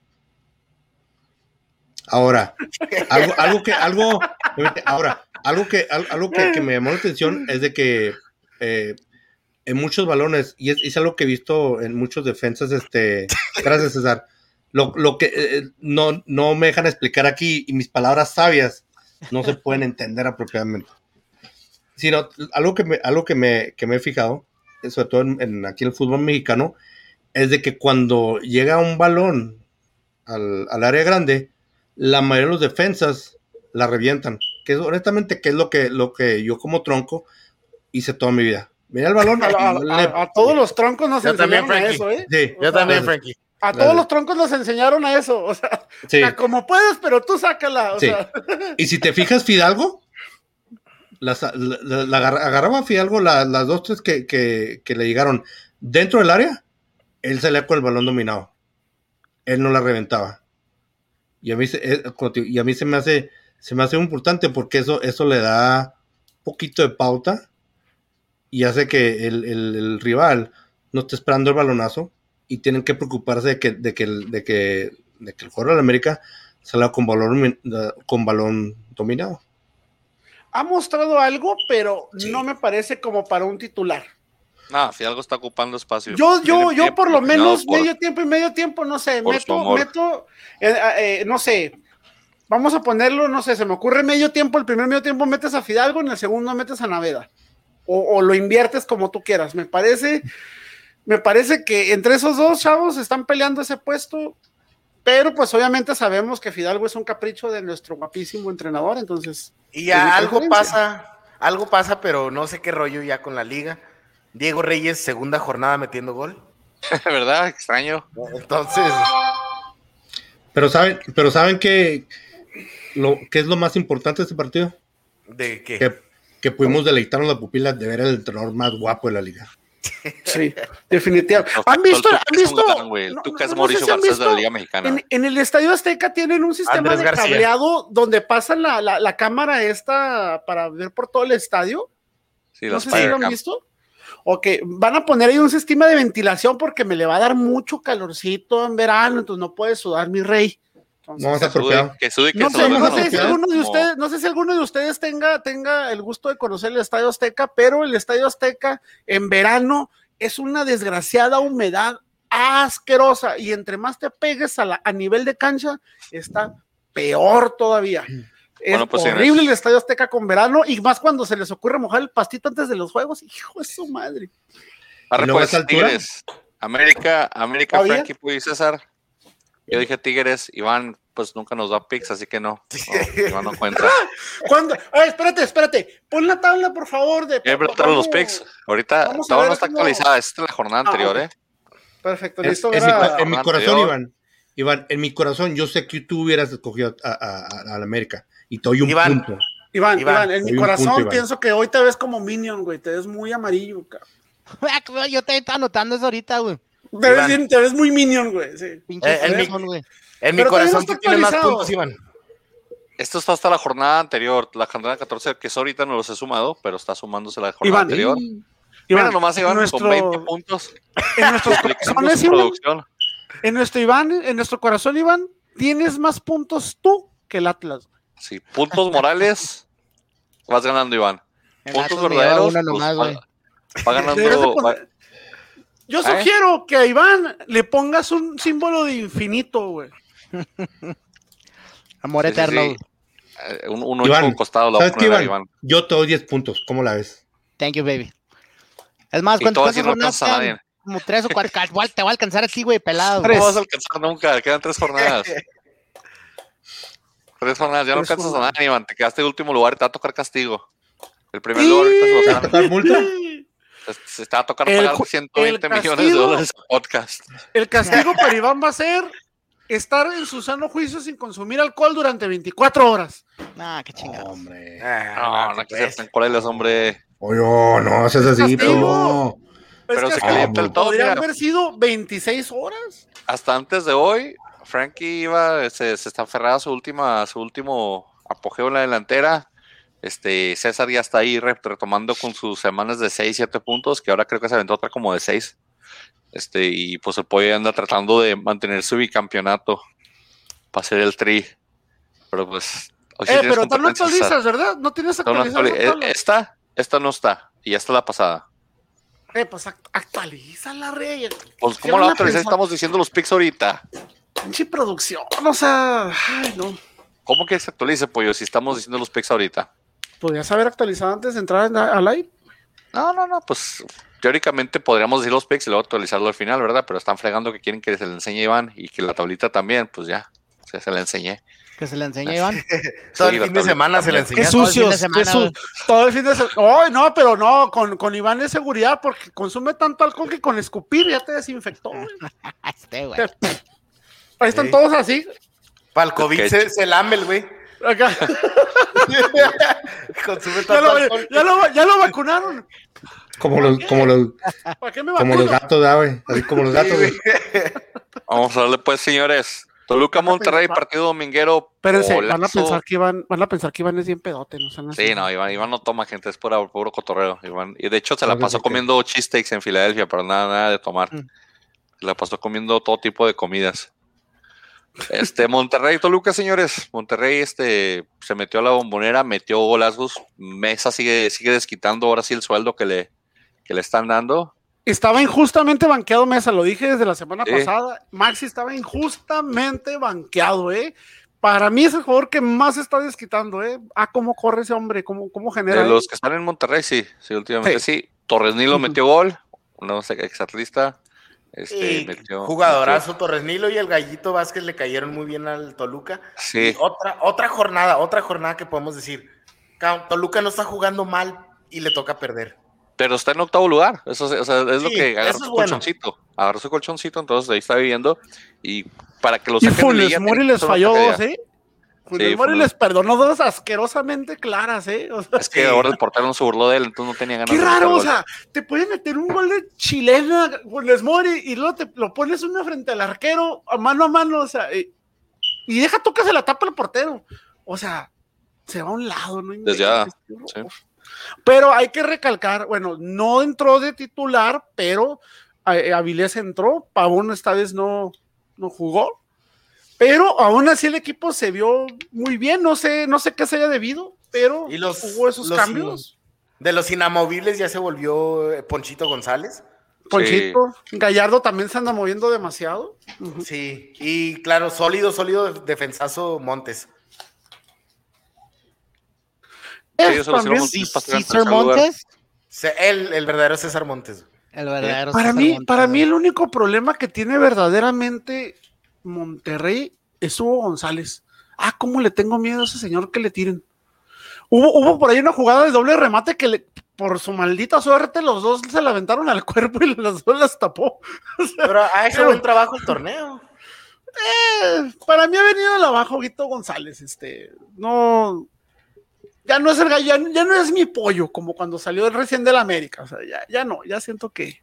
Ahora, algo, algo que, algo, ahora, algo que, algo que, me llamó la atención es de que eh, en muchos balones, y es, algo que he visto en muchos defensas, este, gracias César, lo, que eh, no, no me dejan explicar aquí y mis palabras sabias no se pueden entender apropiadamente. Sino algo que me, algo que me, que me he fijado, sobre todo en, aquí en el fútbol mexicano, es de que cuando llega un balón al, al área grande, la mayoría de los defensas la revientan. Que es, honestamente, que es lo que, lo que yo como tronco hice toda mi vida. Mira el balón. A, todos los troncos nos enseñaron a eso, ¿eh? Sí, yo también, Frankie. A todos los troncos nos enseñaron a eso. O sea, como puedes, pero tú sácala. Y si te fijas, Fidalgo, la, agarraba Fidalgo las dos, tres que, que, le llegaron dentro del área, él salía con el balón dominado. Él no la reventaba. Y a mí, eh, y a mí se me hace, se me hace importante porque eso, eso le da un poquito de pauta y hace que el, rival no esté esperando el balonazo y tienen que preocuparse de que, de que, de que, de que el jugador de la América salga con balón, con balón dominado. Ha mostrado algo, pero no me parece como para un titular. No, si algo está ocupando espacio. Yo, yo, yo por lo menos medio tiempo y medio tiempo, no sé, meto, meto, eh, eh, no sé, vamos a ponerlo, no sé, se me ocurre medio tiempo, el primer medio tiempo metes a Fidalgo, en el segundo metes a Naveda. O, lo inviertes como tú quieras. Me parece, me parece que entre esos dos chavos están peleando ese puesto, pero pues obviamente sabemos que Fidalgo es un capricho de nuestro guapísimo entrenador, entonces. Y ya algo pasa, algo pasa, pero no sé qué rollo ya con la liga Diego Reyes, segunda jornada metiendo gol. ¿Verdad? Extraño. Entonces. Pero saben, pero saben que lo que es lo más importante de este partido. ¿De qué? Que, que pudimos deleitarnos la pupila de ver al entrenador más guapo de la liga. Sí, definitivamente. ¿Han visto? ¿Han visto? Tú que es Mauricio Garcés de la Liga Mexicana. En, el Estadio Azteca tienen un sistema de cableado donde pasan la, la, cámara esta para ver por todo el estadio. Sí, no sé si lo han visto o que van a poner ahí un sistema de ventilación porque me le va a dar mucho calorcito en verano, entonces no puede sudar mi rey. No, que que no, sé, no, sé si alguno de ustedes, no sé si alguno de ustedes tenga, tenga el gusto de conocer el Estadio Azteca, pero el Estadio Azteca en verano es una desgraciada humedad asquerosa y entre más te pegues a, la, a nivel de cancha, está peor todavía. Es pues, horrible el Estadio Azteca con verano y más cuando se les ocurre mojar el pastito antes de los juegos. Hijo de su madre. Ahora pues, Tigres. América, América, Frankie, Puy César. Yo dije Tigres, Iván pues nunca nos da picks, así que no. no Iván no cuenta. ¿Cuándo? Ay, espérate, espérate. Pon la tabla, por favor. De los picks. Ahorita todavía no está actualizada. Esta es la jornada ah, anterior, ¿eh? Perfecto, listo. en, mi, corazón, Iván. Iván, en mi corazón, yo sé que tú hubieras escogido a, a, América y te doy un punto. Iván, Iván, en mi corazón pienso que hoy te ves como Minion, güey. Te ves muy amarillo, cabrón. Yo te estaba notando eso ahorita, güey. Te ves, te ves, muy Minion, güey. Sí. Pinche eh, en, mi, güey. en mi corazón tú tienes más puntos, Iván. Esto está hasta la jornada anterior, la jornada 14, que eso ahorita no los he sumado, pero está sumándose la jornada anterior. Iván, nomás Iván nuestro, con 20 puntos. En nuestro corazón, Iván, en nuestro Iván, en nuestro corazón, Iván, tienes más puntos tú que el Atlas. Sí, puntos morales, vas ganando, Iván. puntos verdaderos, pues, va, ganando. Yo ¿Eh? sugiero que a Iván le pongas un símbolo de infinito, güey. Amor eterno. Eh, un, un Iván, costado la ¿sabes Iván? Iván? Yo te doy 10 puntos. ¿Cómo la ves? Thank you, baby. Es más, ¿cuántas jornadas quedan? Como tres o cuatro. te va a alcanzar a ti, güey, pelado. No vas a alcanzar nunca. Quedan tres jornadas. tres jornadas. Ya no alcanzas a nadie, Iván. Te quedaste en último lugar y te va a tocar castigo. El primer lugar ahorita se va a tocar multa? Se está a tocar pagar 120 millones de dólares podcast. El castigo para Iván va a ser estar en su sano juicio sin consumir alcohol durante 24 horas. Ah, qué chingado. Hombre. Ah, no, no, que sean colelas, hombre. Oye, no haces así, pero. Pero se calienta el todo. Podrían haber sido 26 horas. Hasta antes de hoy, Frankie iba, se, se está aferrado a su última, su último apogeo en la delantera. Este, César ya está ahí retomando con sus semanas de 6, 7 puntos, que ahora creo que se aventó otra como de 6. Este, y pues el pollo anda tratando de mantener su bicampeonato para hacer el tri. Pero pues. eh, pero no actualizas, ¿verdad? No tienes actualización. esta, esta no está. Y ya está la pasada. Eh, pues actualiza la rey. Pues, ¿cómo la actualiza? Estamos diciendo los pics ahorita. Pinche producción, o sea. Ay, no. ¿Cómo que se actualice, pollo, si estamos diciendo los pics ahorita? ¿Podrías haber actualizado antes de entrar al live? No, no, no, pues teóricamente podríamos decir los picks y luego actualizarlo al final, ¿verdad? Pero están fregando que quieren que se le enseñe Iván y que la tablita también, pues ya, se le enseñé. Que se le enseñe Iván. todo el fin de semana se le enseñó. Qué sucio. Todo el fin de semana. Oh, no, pero no, con, con Iván es seguridad porque consume tanto alcohol que con escupir ya te desinfectó. este, güey. Ahí están todos así. Para el COVID se, se lame el güey. Acá. ya, lo, ya, lo, ya, lo, vacunaron. Como los, como los, como los gatos, güey. Así como los gatos, güey. Vamos a darle pues, señores. Toluca Monterrey, partido dominguero. Espérense, van a pensar que Iván, van a pensar que Iván es bien pedote, ¿no? Sí, no, Iván, Iván no toma gente, es puro, puro cotorreo. Iván. Y de hecho se la pasó comiendo cheesesteaks en Filadelfia, pero nada, nada de tomar. Mm. Se la pasó comiendo todo tipo de comidas. Este, Monterrey, Toluca, señores. Monterrey este, se metió a la bombonera, metió golazos. Mesa sigue, sigue desquitando ahora sí el sueldo que le, que le están dando. Estaba injustamente banqueado Mesa, lo dije desde la semana pasada. Maxi estaba injustamente banqueado, ¿eh? Para mí es el jugador que más está desquitando, ¿eh? Ah, cómo corre ese hombre, cómo, cómo genera. De los que están en Monterrey, sí, sí, últimamente sí. Torres Nilo metió gol, no sé, exatlista. Este, jugadorazo Torres Nilo y el Gallito Vázquez le cayeron muy bien al Toluca. Sí. otra, otra jornada, otra jornada que podemos decir. Toluca no está jugando mal y le toca perder. Pero está en octavo lugar. Eso, es lo que agarró su colchoncito. Agarró su colchoncito, entonces ahí está viviendo. Y para que los Y Funes Mori les falló ¿eh? Funes Mori les perdonó dos asquerosamente claras, ¿eh? es que ahora el portero no se burló de él, entonces no tenía ganas Qué raro, o sea, te puede meter un gol de chilena, Funes Mori, y luego te lo pones una frente al arquero, a mano a mano, o sea, y, deja tú que se la tapa el portero. O sea, se va a un lado, ¿no? Desde ya, pero hay que recalcar, bueno, no entró de titular, pero eh, Avilés entró, Pavón esta vez no, no jugó, pero aún así el equipo se vio muy bien, no sé, no sé qué se haya debido, pero ¿Y los, hubo esos cambios. De los inamovibles ya se volvió eh, Ponchito González. Ponchito, Gallardo también se anda moviendo demasiado. Sí, y claro, sólido, sólido defensazo Montes. César Montes. El, el, verdadero César Montes. El verdadero para mí, para mí el único problema que tiene verdaderamente Monterrey es Hugo González. Ah, cómo le tengo miedo a ese señor que le tiren. Hubo, hubo por ahí una jugada de doble remate que le, por su maldita suerte los dos se la aventaron al cuerpo y las dos las tapó. pero ha hecho buen trabajo el torneo. Eh, para mí ha venido la abajo Guito González. Este, no, ya no es el ya, ya, no es mi pollo, como cuando salió el recién del América. O sea, ya, ya no, ya siento que,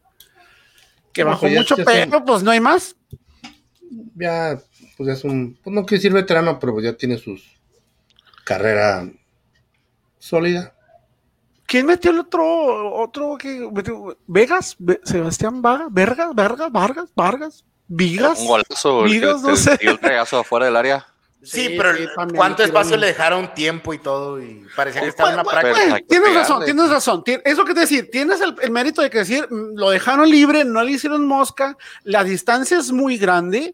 que bajó pues mucho, pero pues no hay más. Ya, pues es un, pues no quiere decir veterano, pero pues ya tiene sus carrera sólida. ¿Quién metió el otro, otro que Vegas, Sebastián Vargas, Vargas, Vargas, Vargas, Vargas, Vigas? Un golazo, Vigas, no sé. el regazo afuera del área. Sí, pero ¿cuánto espacio le dejaron tiempo y todo? Y parecía que estaba en una práctica. tienes razón, tienes razón. Eso que te decir, tienes el, mérito de que decir, mm, lo dejaron libre, no le hicieron mosca, la distancia es muy grande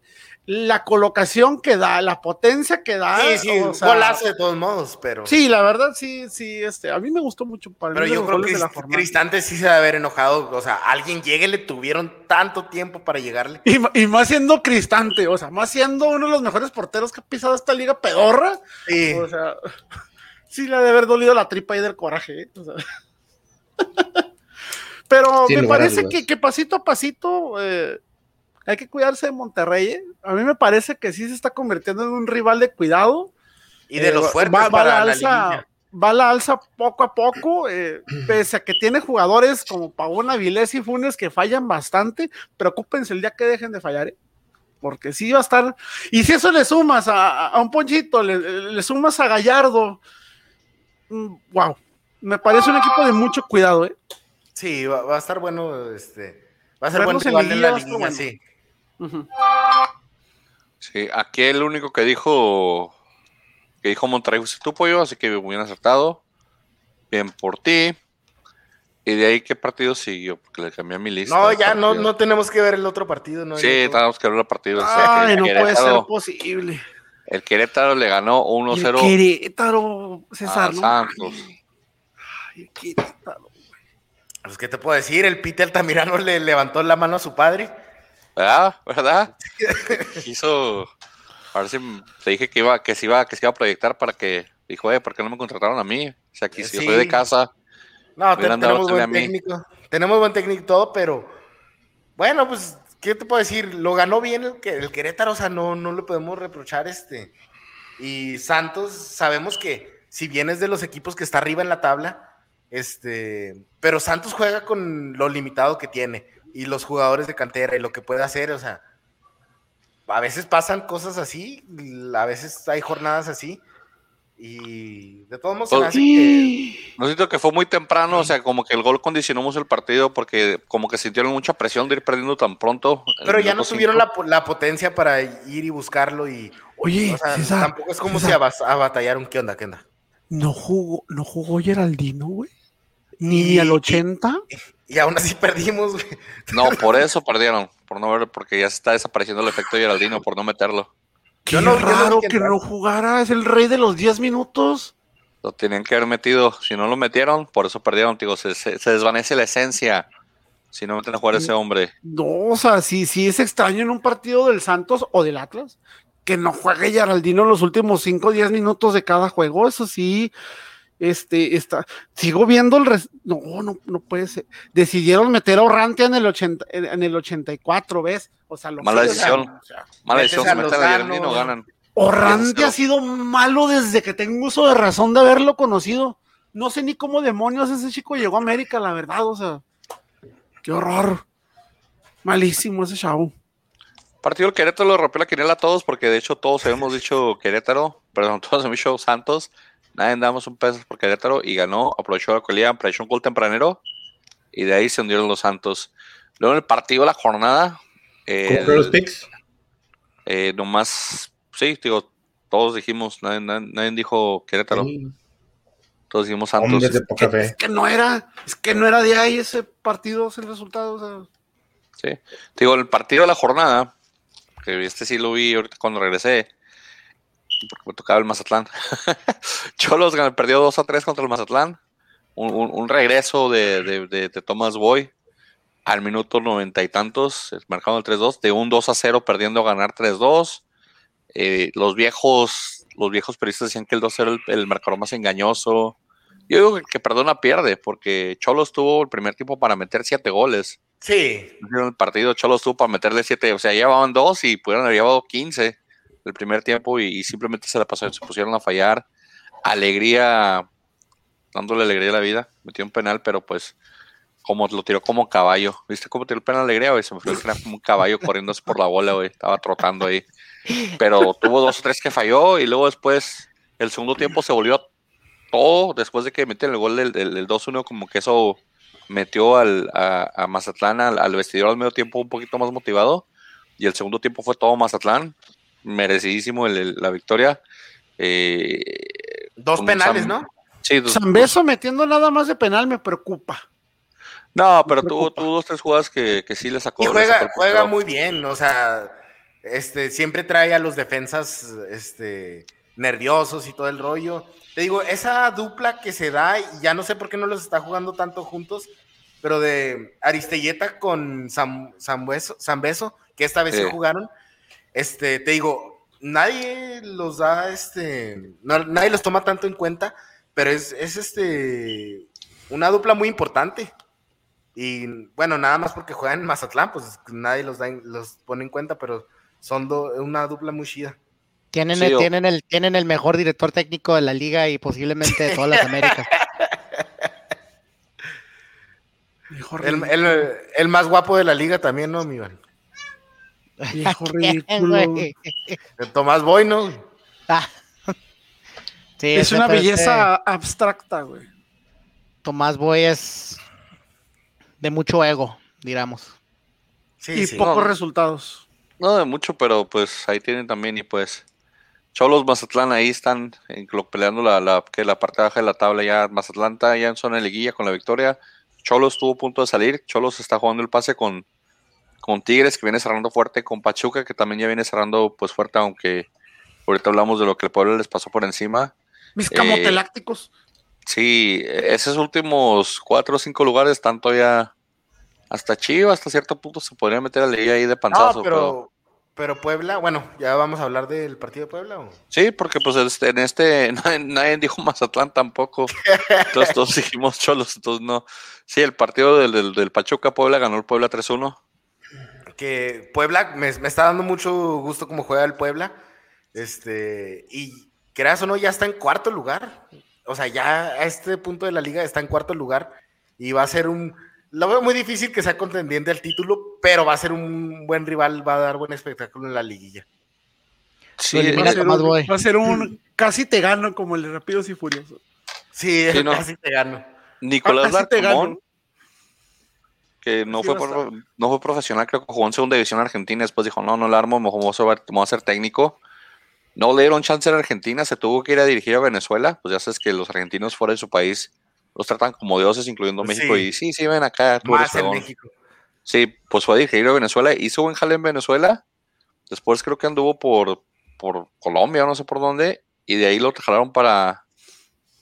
la colocación que da, la potencia que da. Sí, sí, un golazo de todos modos, pero. Sí, la verdad, sí, sí, este, a mí me gustó mucho. Para pero yo creo que Cristante sí se debe haber enojado. O sea, alguien llegue, le tuvieron tanto tiempo para llegarle. Y, más siendo Cristante, o sea, más siendo uno de los mejores porteros que ha pisado esta liga pedorra. Sí. O sea, sí le ha de haber dolido la tripa ahí del coraje. ¿eh? O sea. pero me parece que, que, pasito a pasito. Eh, hay que cuidarse de Monterrey. ¿eh? A mí me parece que sí se está convirtiendo en un rival de cuidado. Y de los eh, fuertes va, la alza, va la alza poco a poco, eh, pese a que tiene jugadores como Pavón, Avilés y Funes que fallan bastante. Preocúpense el día que dejen de fallar. Porque sí va a estar. Y si eso le sumas a, un Ponchito, le, sumas a Gallardo. wow. Mm, me parece un equipo de mucho cuidado, ¿eh? Sí, va, a estar bueno. Este, va a ser bueno en la línea, sí. Sí, aquí el único que dijo que dijo Monterrey fue tú, pollo, así que muy bien acertado. Bien por ti. Y de ahí, ¿qué partido siguió? Porque le cambié a mi lista. No, ya no, no tenemos que ver el otro partido. No sí, tenemos que ver el partido. Ay, no puede ser posible. El Querétaro le ganó 1-0. Querétaro, César. Santos. Ay, Querétaro. Pues, ¿qué te puedo decir? El Peter Altamirano le levantó la mano a su padre. ¿Verdad? ¿Verdad? Quiso. A ver si te dije que iba, que se iba, que se iba a proyectar para que. Dijo, eh, ¿por qué no me contrataron a mí? O sea, aquí si soy de casa. No, tenemos buen técnico. Tenemos buen técnico y todo, pero. Bueno, pues, ¿qué te puedo decir? Lo ganó bien el, el Querétaro, o sea, no, no le podemos reprochar este. Y Santos, sabemos que si bien es de los equipos que está arriba en la tabla, este, pero Santos juega con lo limitado que tiene y los jugadores de cantera y lo que puede hacer, o sea, a veces pasan cosas así, a veces hay jornadas así. Y de todos modos, no siento que fue muy temprano, o sea, como que el gol condicionó mucho el partido porque como que sintieron mucha presión de ir perdiendo tan pronto. Pero ya no tuvieron la, potencia para ir y buscarlo y... Oye, tampoco es como si a, batallaron. ¿Qué onda? ¿Qué onda? No jugó, no jugó Geraldino, güey. Ni al 80. Y aún así perdimos, güey. No, por eso perdieron. Por no ver, porque ya se está desapareciendo el efecto Geraldino por no meterlo. Qué no, raro que no jugara, es el rey de los 10 minutos. Lo tenían que haber metido. Si no lo metieron, por eso perdieron. Digo, se, desvanece la esencia si no meten a jugar ese hombre. No, o sea, sí, sí es extraño en un partido del Santos o del Atlas que no juegue Geraldino los últimos 5 o 10 minutos de cada juego. Eso sí, este, está, sigo viendo el no, no, no puede ser. Decidieron meter a Orrantia en el 80, en el 84, ¿ves? O sea, lo Mala decisión. Mala decisión, se meten a no ganan. Orrantia ha sido malo desde que tengo uso de razón de haberlo conocido. No sé ni cómo demonios ese chico llegó a América, la verdad, o sea, qué horror. Malísimo ese chavo. Partido el Querétaro lo rompió la quiniela a todos, porque de hecho todos hemos dicho Querétaro, perdón, todos hemos dicho Santos nadie damos un peso por Querétaro y ganó, aprovechó la colilla, aprovechó un gol tempranero y de ahí se hundieron los Santos. Luego en el partido de la jornada. Eh, los picks? Eh, nomás, sí, digo, todos dijimos, nadie, dijo Querétaro. Todos dijimos Santos. Es que, no era, es que no era de ahí ese partido, ese resultado. Sí, digo, el partido de la jornada, que este sí lo vi ahorita cuando regresé, porque me tocaba el Mazatlán. Cholos perdió 2 a 3 contra el Mazatlán. Un, regreso de, de, Thomas Boy. al minuto noventa y tantos, marcando el 3-2, de un 2 a 0 perdiendo a ganar 3-2. Eh, los viejos, los viejos periodistas decían que el 2 era el, el marcador más engañoso. Yo digo que, perdona pierde, porque Cholos tuvo el primer tiempo para meter siete goles. Sí. En el partido Cholos tuvo para meterle siete, o sea, llevaban dos y pudieron haber llevado 15 el primer tiempo y, simplemente se la pasaron, se pusieron a fallar. Alegría, dándole alegría a la vida, metió un penal, pero pues como lo tiró como caballo. ¿Viste cómo tiró el penal alegría, güey? Se me fue como un caballo corriendo por la bola, güey. Estaba trotando ahí. Pero tuvo dos o tres que falló y luego después el segundo tiempo se volvió todo después de que meten el gol del, del, 2-1, como que eso metió al, a, Mazatlán al, vestidor al medio tiempo un poquito más motivado. Y el segundo tiempo fue todo Mazatlán. Merecidísimo la victoria. Eh, dos penales, ¿no? Sí, dos, Beso metiendo nada más de penal me preocupa. No, pero tuvo, tuvo dos, tres jugadas que, que sí le sacó. Y juega, juega muy bien, o sea, este, siempre trae a los defensas este, nerviosos y todo el rollo. Te digo, esa dupla que se da, y ya no sé por qué no los está jugando tanto juntos, pero de Aristelleta con Sam, Sambeso, que esta vez se jugaron, este, te digo, nadie los da, este, nadie los toma tanto en cuenta, pero es, es este, una dupla muy importante. Y bueno, nada más porque juegan en Mazatlán, pues nadie los, da, los pone en cuenta, pero son una dupla muy chida. Tienen, el, tienen, el, tienen el mejor director técnico de la liga y posiblemente de todas las Américas. el, el, más guapo de la liga también, ¿no, mi Iván? Viejo ridículo. Tomás Boy, ¿no? Ah. es una belleza abstracta, güey. Tomás Boy es de mucho ego, digamos. y pocos resultados. No de mucho, pero pues ahí tienen también y pues Cholos Mazatlán ahí están peleando la, la, que la parte baja de la tabla ya. Mazatlán está ya en zona de liguilla con la victoria. Cholos estuvo a punto de salir. Cholos está jugando el pase con, con Tigres, que viene cerrando fuerte, con Pachuca, que también ya viene cerrando pues fuerte, aunque ahorita hablamos de lo que el pueblo les pasó por encima. Mis camotelácticos. Eh, sí, esos últimos cuatro o cinco lugares están todavía hasta Chivas, hasta cierto punto se podría meter a la liga ahí de panzazo. pero, pero Puebla, bueno, ya vamos a hablar del partido de Puebla. ¿o? Sí, porque pues este, en este nadie, dijo Mazatlán tampoco. Entonces todos dijimos cholos, entonces no. Sí, el partido del, del, Pachuca Puebla ganó el Puebla 3-1. Que Puebla me, está dando mucho gusto cómo juega el Puebla. Este, y creas o no, ya está en cuarto lugar. O sea, ya a este punto de la liga está en cuarto lugar. Y va a ser un lo veo muy difícil que sea contendiente al título, pero va a ser un buen rival, va a dar buen espectáculo en la liguilla. Sí, va, a ser un, casi te gano como el de Rápidos y Furiosos. Sí, casi te gano. Nicolás Larcamón, que no fue, no fue profesional, creo que jugó en segunda división argentina, después dijo, no, no la armo, me voy a ser técnico. No le dieron chance en Argentina, se tuvo que ir a dirigir a Venezuela, pues ya sabes que los argentinos fuera de su país los tratan como dioses, incluyendo México. Y sí, sí, ven acá. Tú Más en México. Sí, pues fue dirigido a Venezuela. Hizo buen jale en Venezuela. Después creo que anduvo por, por Colombia, no sé por dónde. Y de ahí lo jalaron para,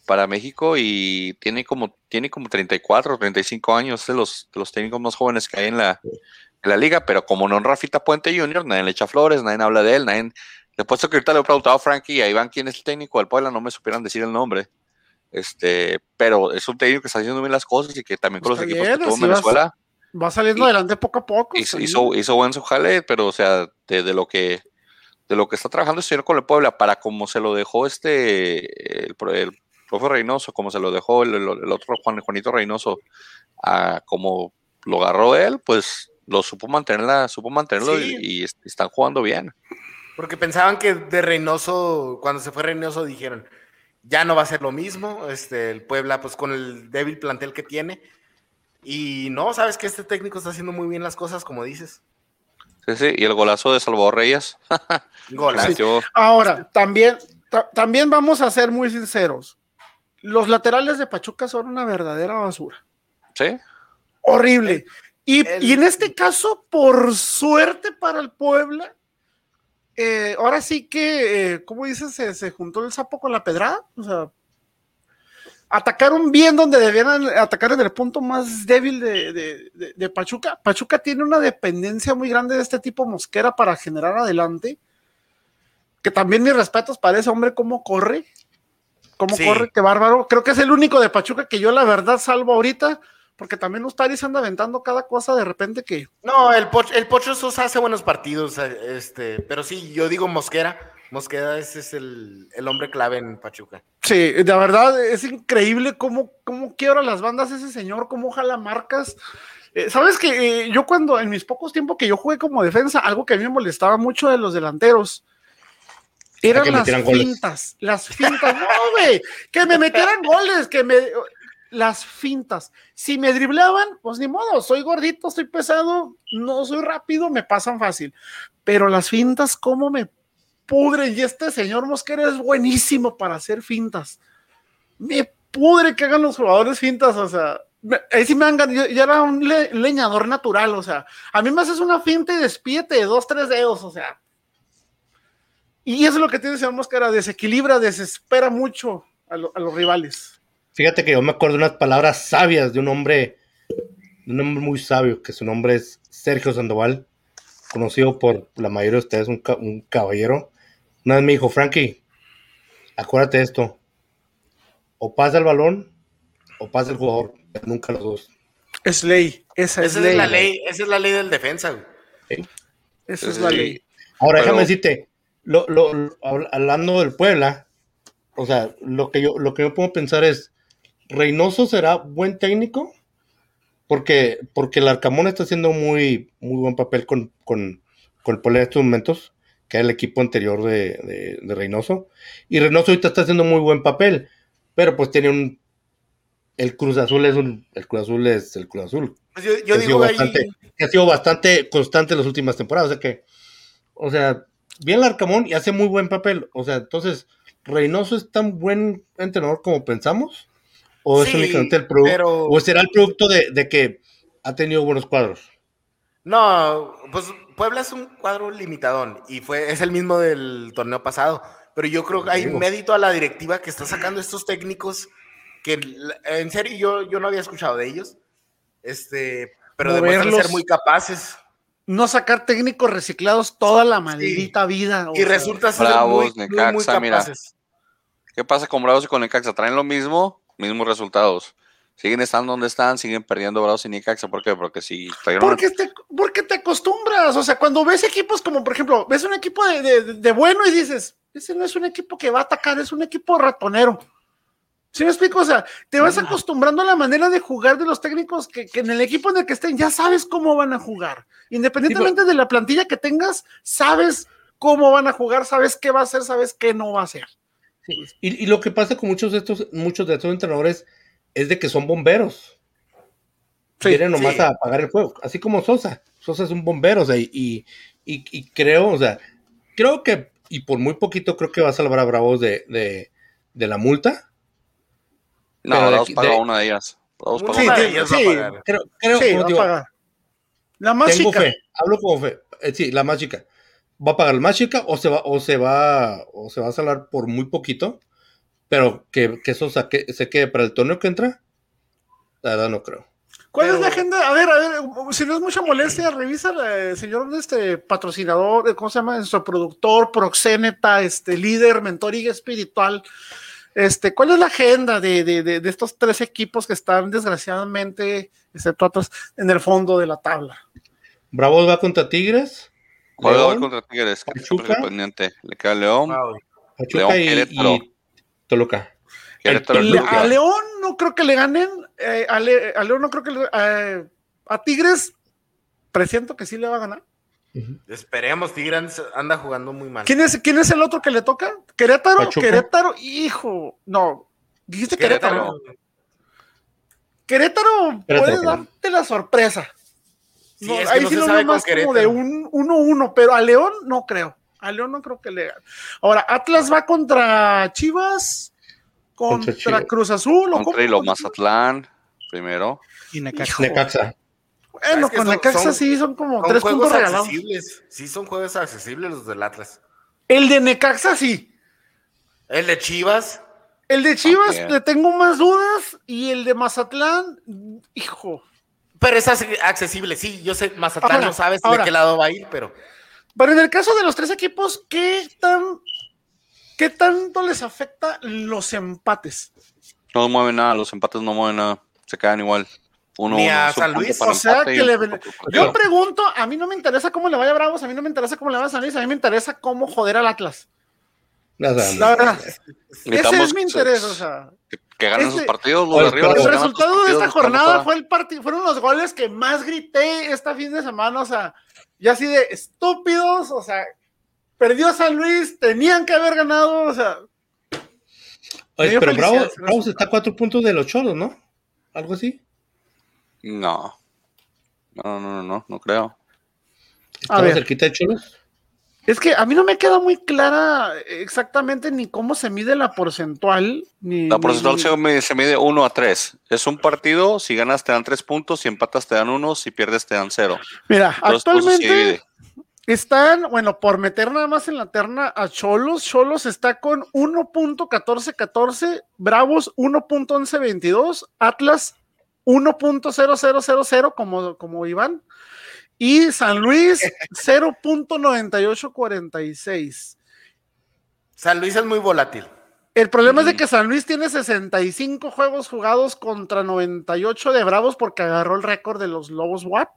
para México y tiene como, tiene como 34 o 35 años de los, de los técnicos más jóvenes que hay en la, en la liga. Pero como no en Rafita Puente Jr., nadie le echa flores, nadie habla de él, nadie. Después que ahorita le he preguntado a Frankie y a Iván quién es el técnico del Puebla, no me supieran decir el nombre. Este, pero es un técnico que está haciendo bien las cosas y que también con los equipos que tuvo en Venezuela. Va saliendo adelante poco a poco. Hizo, hizo, buen su jale, pero o sea, de, lo que de lo que está trabajando este señor con el Puebla, para como se lo dejó este el, profe Reynoso, como se lo dejó el, otro Juan, Juanito Reynoso, a como lo agarró él, pues lo supo mantenerla, supo mantenerlo y, están jugando bien. Porque pensaban que de Reynoso, cuando se fue Reynoso, dijeron, ya no va a ser lo mismo. Este, el Puebla, pues con el débil plantel que tiene. Y no, sabes que este técnico está haciendo muy bien las cosas, como dices. Sí, sí, y el golazo de Salvador Reyes. golazo. Ahora, también, también vamos a ser muy sinceros. Los laterales de Pachuca son una verdadera basura. Sí. Horrible. y, y en este caso, por suerte para el Puebla, eh, ahora sí que, eh, ¿cómo dices? Se, juntó el sapo con la pedrada. O sea, atacaron bien donde debían atacar en el punto más débil de, Pachuca. Pachuca tiene una dependencia muy grande de este tipo Mosquera para generar adelante. Que también mis respetos para ese hombre, cómo corre. Cómo corre, qué bárbaro. Creo que es el único de Pachuca que yo la verdad salvo ahorita porque también Ustari se anda aventando cada cosa de repente que. No, el, el Pocho Sosa hace buenos partidos, eh, este, pero sí, yo digo Mosquera. Mosquera ese es el, hombre clave en Pachuca. Sí, de verdad es increíble cómo, cómo quiebra las bandas ese señor, cómo jala marcas. Eh, Sabes que eh, yo cuando en mis pocos tiempos que yo jugué como defensa, algo que a mí me molestaba mucho de los delanteros, eran las fintas, las fintas, no, güey, que me metieran goles, que me, las fintas. Si me driblaban, pues ni modo, soy gordito, estoy pesado, no soy rápido, me pasan fácil. Pero las fintas, ¿cómo me pudren? Y este señor Mosquera es buenísimo para hacer fintas. Me pudre que hagan los jugadores fintas, o sea, ahí sí me han yo, yo, era un leñador natural, o sea, a mí me haces una finta y despídete de dos, tres dedos, o sea. Y eso es lo que tiene el señor Mosquera, desequilibra, desespera mucho a los rivales. Fíjate que yo me acuerdo de unas palabras sabias de un hombre, un hombre muy sabio, que su nombre es Sergio Sandoval, conocido por la mayoría de ustedes, un, un caballero. Una vez me dijo, Frankie, acuérdate de esto, o pasa el balón o pasa el jugador, nunca los dos. Es ley, esa, es, ley. la ley. Esa es la ley del defensa. Esa es, la ley. Ahora déjame decirte, lo, lo, hablando del Puebla, o sea, lo que yo, lo que yo puedo pensar es, Reynoso será buen técnico porque, porque el Arcamón está haciendo muy, muy buen papel con, con, con el Puebla en estos momentos, que es el equipo anterior de, Reynoso. Y Reynoso ahorita está haciendo muy buen papel, pero pues tiene un. El Cruz Azul es un. El Cruz Azul es el Cruz Azul. Pues yo, digo bastante, que ha sido bastante constante en las últimas temporadas. O sea que. O sea, bien el Arcamón y hace muy buen papel. O sea, entonces, Reynoso es tan buen entrenador como pensamos. ¿O es únicamente el producto? ¿O será el producto de, que ha tenido buenos cuadros? No, pues Puebla es un cuadro limitadón y fue, es el mismo del torneo pasado. Pero yo creo que hay mérito a la directiva que está sacando estos técnicos que en serio yo, yo no había escuchado de ellos. Este, pero demuestran ser muy capaces. No sacar técnicos reciclados toda la maldita vida. Y resulta ser muy, muy, capaces. ¿Qué pasa con Bravos y con Necaxa? ¿Traen lo mismo? mismos resultados. Siguen estando donde están, siguen perdiendo Bravos y Necaxa. ¿Por qué? Porque si porque te, porque te acostumbras. O sea, cuando ves equipos como, por ejemplo, ves un equipo de, bueno y dices, ese no es un equipo que va a atacar, es un equipo ratonero. ¿Sí me explico? O sea, te vas acostumbrando a la manera de jugar de los técnicos que, en el equipo en el que estén ya sabes cómo van a jugar. Independientemente de la plantilla que tengas, sabes cómo van a jugar, sabes qué va a hacer, sabes qué no va a hacer. Y, lo que pasa con muchos de estos, muchos de estos entrenadores es de que son bomberos. Vienen nomás a apagar el fuego, así como Sosa. Sosa es un bombero, o sea, y, creo, o sea, creo que, y por muy poquito creo que va a salvar a Bravos de, la multa. No, Bravos paga una de ellas. Paga sí, sí, creo, creo La más chica. hablo como fe. Eh, sí, la más chica va a pagar la más chica o se va, o se va, o se va a salar por muy poquito, pero que, eso saque, se quede para el torneo que entra, la verdad no creo. ¿Cuál es la agenda? A ver, a ver, si no es mucha molestia, revisa, el señor este patrocinador, ¿cómo se llama? Nuestro productor, proxéneta, este líder, mentor y espiritual. Este, ¿cuál es la agenda de, de, de, estos tres equipos que están desgraciadamente, excepto otros, en el fondo de la tabla? Bravos va contra Tigres. Juega contra Tigres, que Pachuca, pendiente. Le queda León. León, y, Toluca. a León no creo que le ganen. Eh, a, León no creo que le, eh, a Tigres presiento que sí le va a ganar. Esperemos, Tigres anda jugando muy mal. ¿Quién es, ¿Quién es el otro que le toca? Querétaro, Querétaro, hijo. No, dijiste Querétaro. Querétaro, puede darte la sorpresa ahí sí lo veo más como de un 1-1, pero a León no creo. A León no creo que le Ahora, Atlas va contra Chivas, contra, Cruz Azul. ¿o contra lo Mazatlán, primero. Y Necaxa. Bueno, con Necaxa sí son como tres puntos regalados. Accesibles. Sí, son juegos accesibles los del Atlas. El de Necaxa sí. El de Chivas. El de Chivas le tengo más dudas y el de Mazatlán, hijo. Pero es accesible, sí. Yo sé, Mazatlán no sabes de qué lado va a ir, pero. Pero en el caso de los tres equipos, ¿qué tan qué tanto les afecta los empates? No mueven nada, los empates no mueven nada, se quedan igual. Uno, Ni a San Luis, o sea que le... Yo pregunto, a mí no me interesa cómo le vaya a Bravos, a mí no me interesa cómo le vaya a San Luis, a mí me interesa cómo joder al Atlas. La verdad. Ese es mi interés, o sea. Que, ganen sus partidos, los de arriba. El resultado de esta jornada fue el partido, fueron los goles que más grité esta fin de semana, o sea, ya así de estúpidos, o sea, perdió San Luis, tenían que haber ganado, o sea. Oye, pero Bravos, está a cuatro puntos de los cholos, ¿no? Algo así. No. No, no, no, no, no creo. ¿Estaba cerquita de cholos? Es que a mí no me queda muy clara exactamente ni cómo se mide la porcentual. Ni, la porcentual Se, mide, 1 a 3. Es un partido, si ganas te dan 3 puntos, si empatas te dan 1, si pierdes te dan 0. Mira, actualmente están, bueno, por meter nada más en la terna a Cholos, Cholos está con 1.1414, Bravos 1.1122, Atlas 1.0000 como, como Iván. Y San Luis, 0.9846. San Luis es muy volátil. El problema es de que San Luis tiene 65 juegos jugados contra 98 de Bravos porque agarró el récord de los Lobos WAP.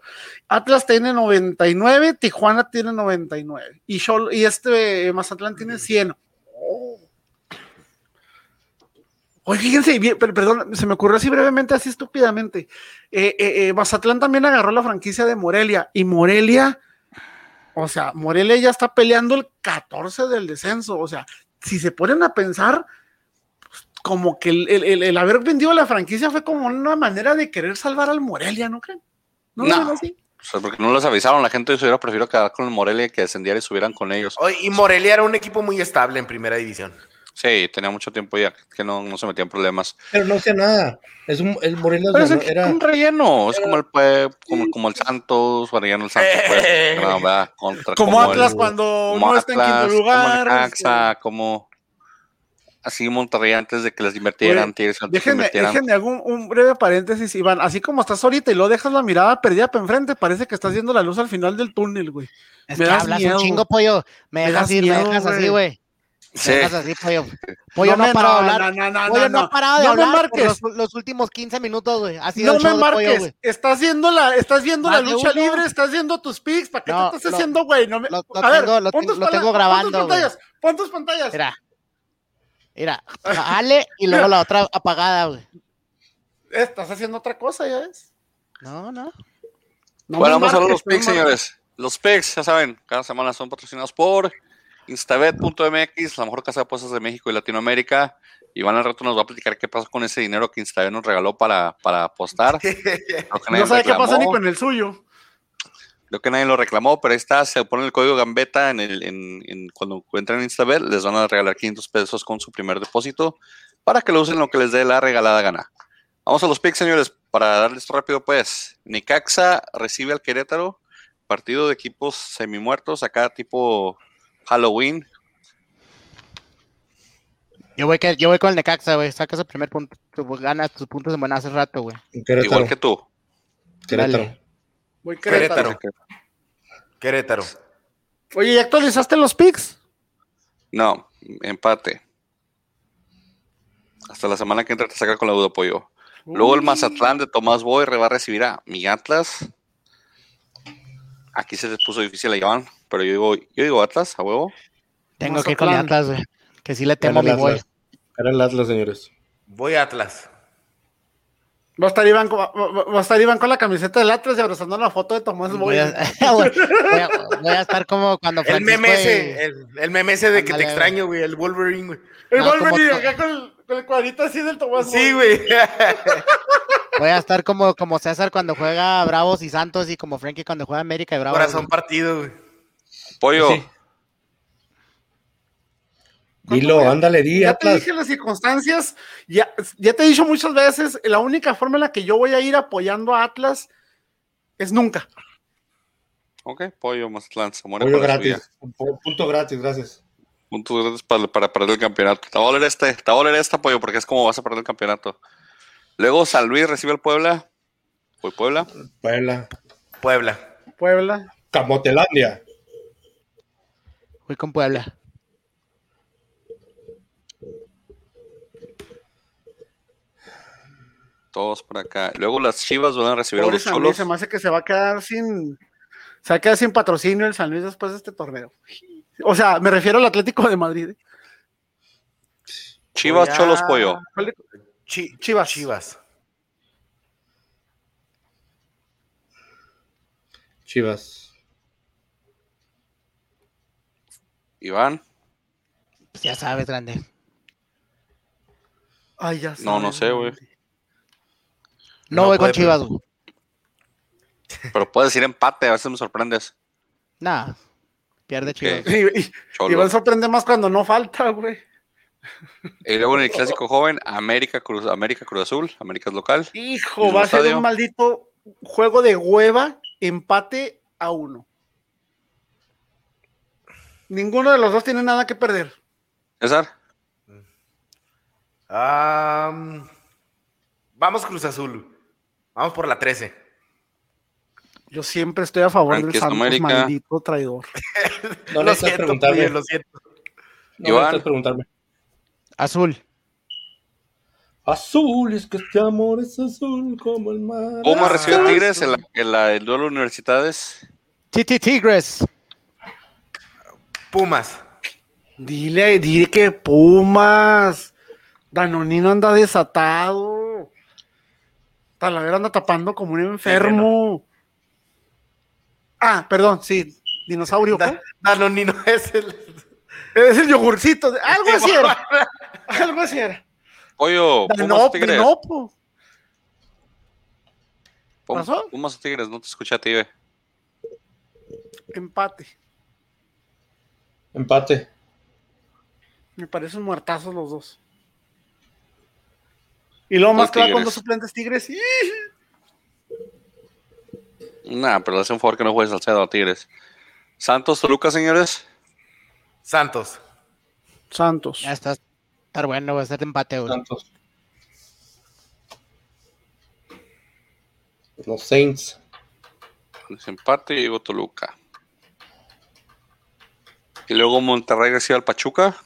Atlas tiene 99, Tijuana tiene 99 y, y este Mazatlán tiene 100. Oye, fíjense, perdón, se me ocurrió así brevemente, así estúpidamente. Eh, eh, eh, Mazatlán también agarró la franquicia de Morelia y Morelia, o sea, Morelia ya está peleando el 14 del descenso. O sea, si se ponen a pensar, pues, como que el, haber vendido la franquicia fue como una manera de querer salvar al Morelia, ¿no creen? No, no. así? O sea, porque no les avisaron, la gente hubiera preferido quedar con el Morelia que descendiera y subieran con ellos. y Morelia era un equipo muy estable en primera división. Sí, tenía mucho tiempo ya que no, no se metía en problemas. Pero no hacía nada. Es un, el Morelia es era... un relleno. Es como el como, como el Santos, relleno el Santos. Pues, contra, como, Atlas cuando no está en quinto lugar. Como Necaxa, este. como así Monterrey antes de que les invirtieran. déjenme, déjenme algún un breve paréntesis, Iván. Así como estás ahorita y lo dejas la mirada perdida para enfrente, parece que estás viendo la luz al final del túnel, güey. Es me que hablas un chingo, pollo. Me, dejas ir, me dejas así, güey. Sí. Así, pollo. pollo no, no, ha parado de hablar. No, no, pollo no, ha parado de hablar los, los, últimos 15 minutos, güey. No me marques. Pollo, estás viendo la, estás viendo la lucha libre, estás viendo tus pics. ¿Para qué te estás haciendo, güey? No me... Lo, lo, a ver, tengo, lo, lo tengo grabando. Pon tus pantallas. Pon tus pantallas. Mira. Mira. Ale y luego la otra apagada, güey. Estás haciendo otra cosa, ya ves. No, no. bueno, vamos a ver los pics, señores. Los pics, ya saben, cada semana son patrocinados por Instabet.mx, la mejor casa de apuestas de México y Latinoamérica. Iván al rato nos va a platicar qué pasó con ese dinero que Instabet nos regaló para, para apostar. no sabe qué pasa ni con el suyo. Creo que nadie lo reclamó, pero ahí está, se pone el código Gambeta en el, en, cuando entran en Instabet, les van a regalar 500 pesos con su primer depósito para que lo usen lo que les dé la regalada gana. Vamos a los picks, señores, para darles rápido, pues. Nicaxa recibe al Querétaro, partido de equipos semi-muertos, acá tipo Halloween. Yo voy, que, yo voy con el Necaxa, güey. Sacas el primer punto. Ganas tus puntos de buena hace rato, güey. Igual que tú. Querétaro. Voy Querétaro. Querétaro. Oye, ¿ya actualizaste los picks? No, empate. Hasta la semana que entra te saca con la duda pollo. Luego el Mazatlán de Tomás Boy va a recibir a mi Atlas. Aquí se les puso difícil a Iván. Pero yo digo, yo digo Atlas, a huevo. Tengo que ir con Atlas, güey. Que sí le temo a mi boy. Era el Atlas, señores. Voy a Atlas. Va a, estar Iván, va a estar Iván con la camiseta del Atlas y abrazando la foto de Tomás Boy. Voy a, voy a, estar como cuando El meme ese, el, el meme ese de que te extraño, güey, el Wolverine, güey. El Wolverine acá con el, con el, cuadrito así del Tomás Boy. Sí, güey. Voy a estar como, como César cuando juega Bravos y Santos y como Frankie cuando juega América y Bravos. Corazón partido, güey. Pollo. Dilo, ándale, di, Ya te dije las circunstancias, ya, ya te he dicho muchas veces, la única forma en la que yo voy a ir apoyando a Atlas es nunca. Ok, pollo, Mazatlán, Pollo gratis, punto gratis, gracias. Puntos grandes para, para perder el campeonato. Te va a valer este, te va a valer este apoyo porque es como vas a perder el campeonato. Luego San Luis recibe al Puebla. Fue Puebla. Puebla. Puebla. Puebla. Camotelandia. Fui con Puebla. Todos por acá. Luego las Chivas van a recibir a los San Luis, Cholos. se me hace que se va a quedar sin. Se va a quedar sin patrocinio el San Luis después de este torneo. O sea, me refiero al Atlético de Madrid. Chivas, Voy a- Cholos, Pollo. ¿Cuál de- Chi- Chivas. Chivas. Chivas. Iván. Pues ya sabes, grande. Ay, ya No, no sé, güey. No, No voy con Chivas, güey. Pero puedes decir empate, a veces me sorprendes. Nah, pierde Chivas. Iván sorprende más cuando no falta, güey. Y luego en el clásico joven, América Cruz, América Cruz Azul, América es local. Hijo, va a ser estadio. un maldito juego de hueva, empate a uno. Ninguno de los dos tiene nada que perder. César, Am, vamos Cruz Azul. Vamos por la 13. Yo siempre estoy a favor del Franquista Santos, América. maldito traidor. No lo siento, preguntarme. Pollo, lo siento. No Iván. preguntarme. Azul. Azul, es que este amor es azul como el mar. Puma recibe a Tigres en, la, en la- el duelo de universidades. Titi Tigres. Pumas. Dile, dile que Pumas. Danonino anda desatado. Talavera anda tapando como un enfermo. Ah, perdón, sí. Dinosaurio. ¿cómo? Da- Danonino es el. Es el yogurcito. de- Algo así era. Algo así era. Pollo, Pumas o Danop, Tigres. Danopo. Pum- ¿Pasó? Pumas Tigres, no te escuché a ti, ve. Empate. Empate. Me parecen muertazos los dos. Y luego más claro con dos suplentes tigres. ¡ih! Nah, pero le hace un favor que no juegues Salcedo a Tigres. Santos, Toluca, señores. Santos. Santos. Ya está. Estar bueno, va a ser empate. Santos. Los Saints. Desempate y digo Toluca. Y luego Monterrey recibe al Pachuca.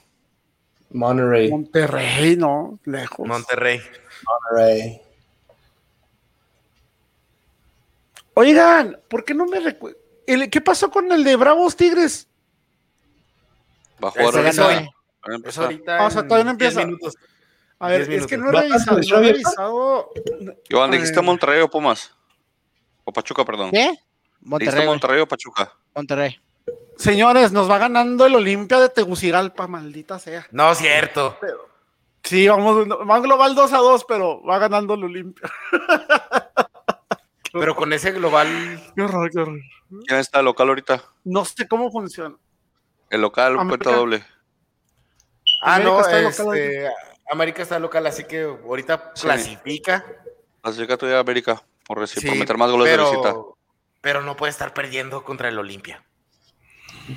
Monterrey. Monterrey, no, lejos. Monterrey. Monterrey. Oigan, ¿por qué no me recuerdo? ¿Qué pasó con el de Bravos Tigres? Va a jugar Ese a empezar. ahorita. Ah, o sea, en todavía no 10 empieza. minutos. A ver, 10 es que no he minutos. ¿Va a revisado, no he revisado. Iván, ¿dijiste Eh, Monterrey o Pumas? O Pachuca, perdón. ¿Qué? ¿Dijiste Monterrey. Monterrey o Pachuca? Monterrey. Señores, nos va ganando el Olimpia de Tegucigalpa, maldita sea. No, es cierto. Sí, vamos, va global 2 a 2, pero va ganando el Olimpia. Pero con ese global. Qué horror, qué horror. ¿Quién está de local ahorita? No sé cómo funciona. El local, América. cuenta doble. Ah, América no, está local este, América está local, así que ahorita Sí. clasifica. Clasifica todavía América por, reci- Sí, por meter más goles pero, de visita. Pero no puede estar perdiendo contra el Olimpia.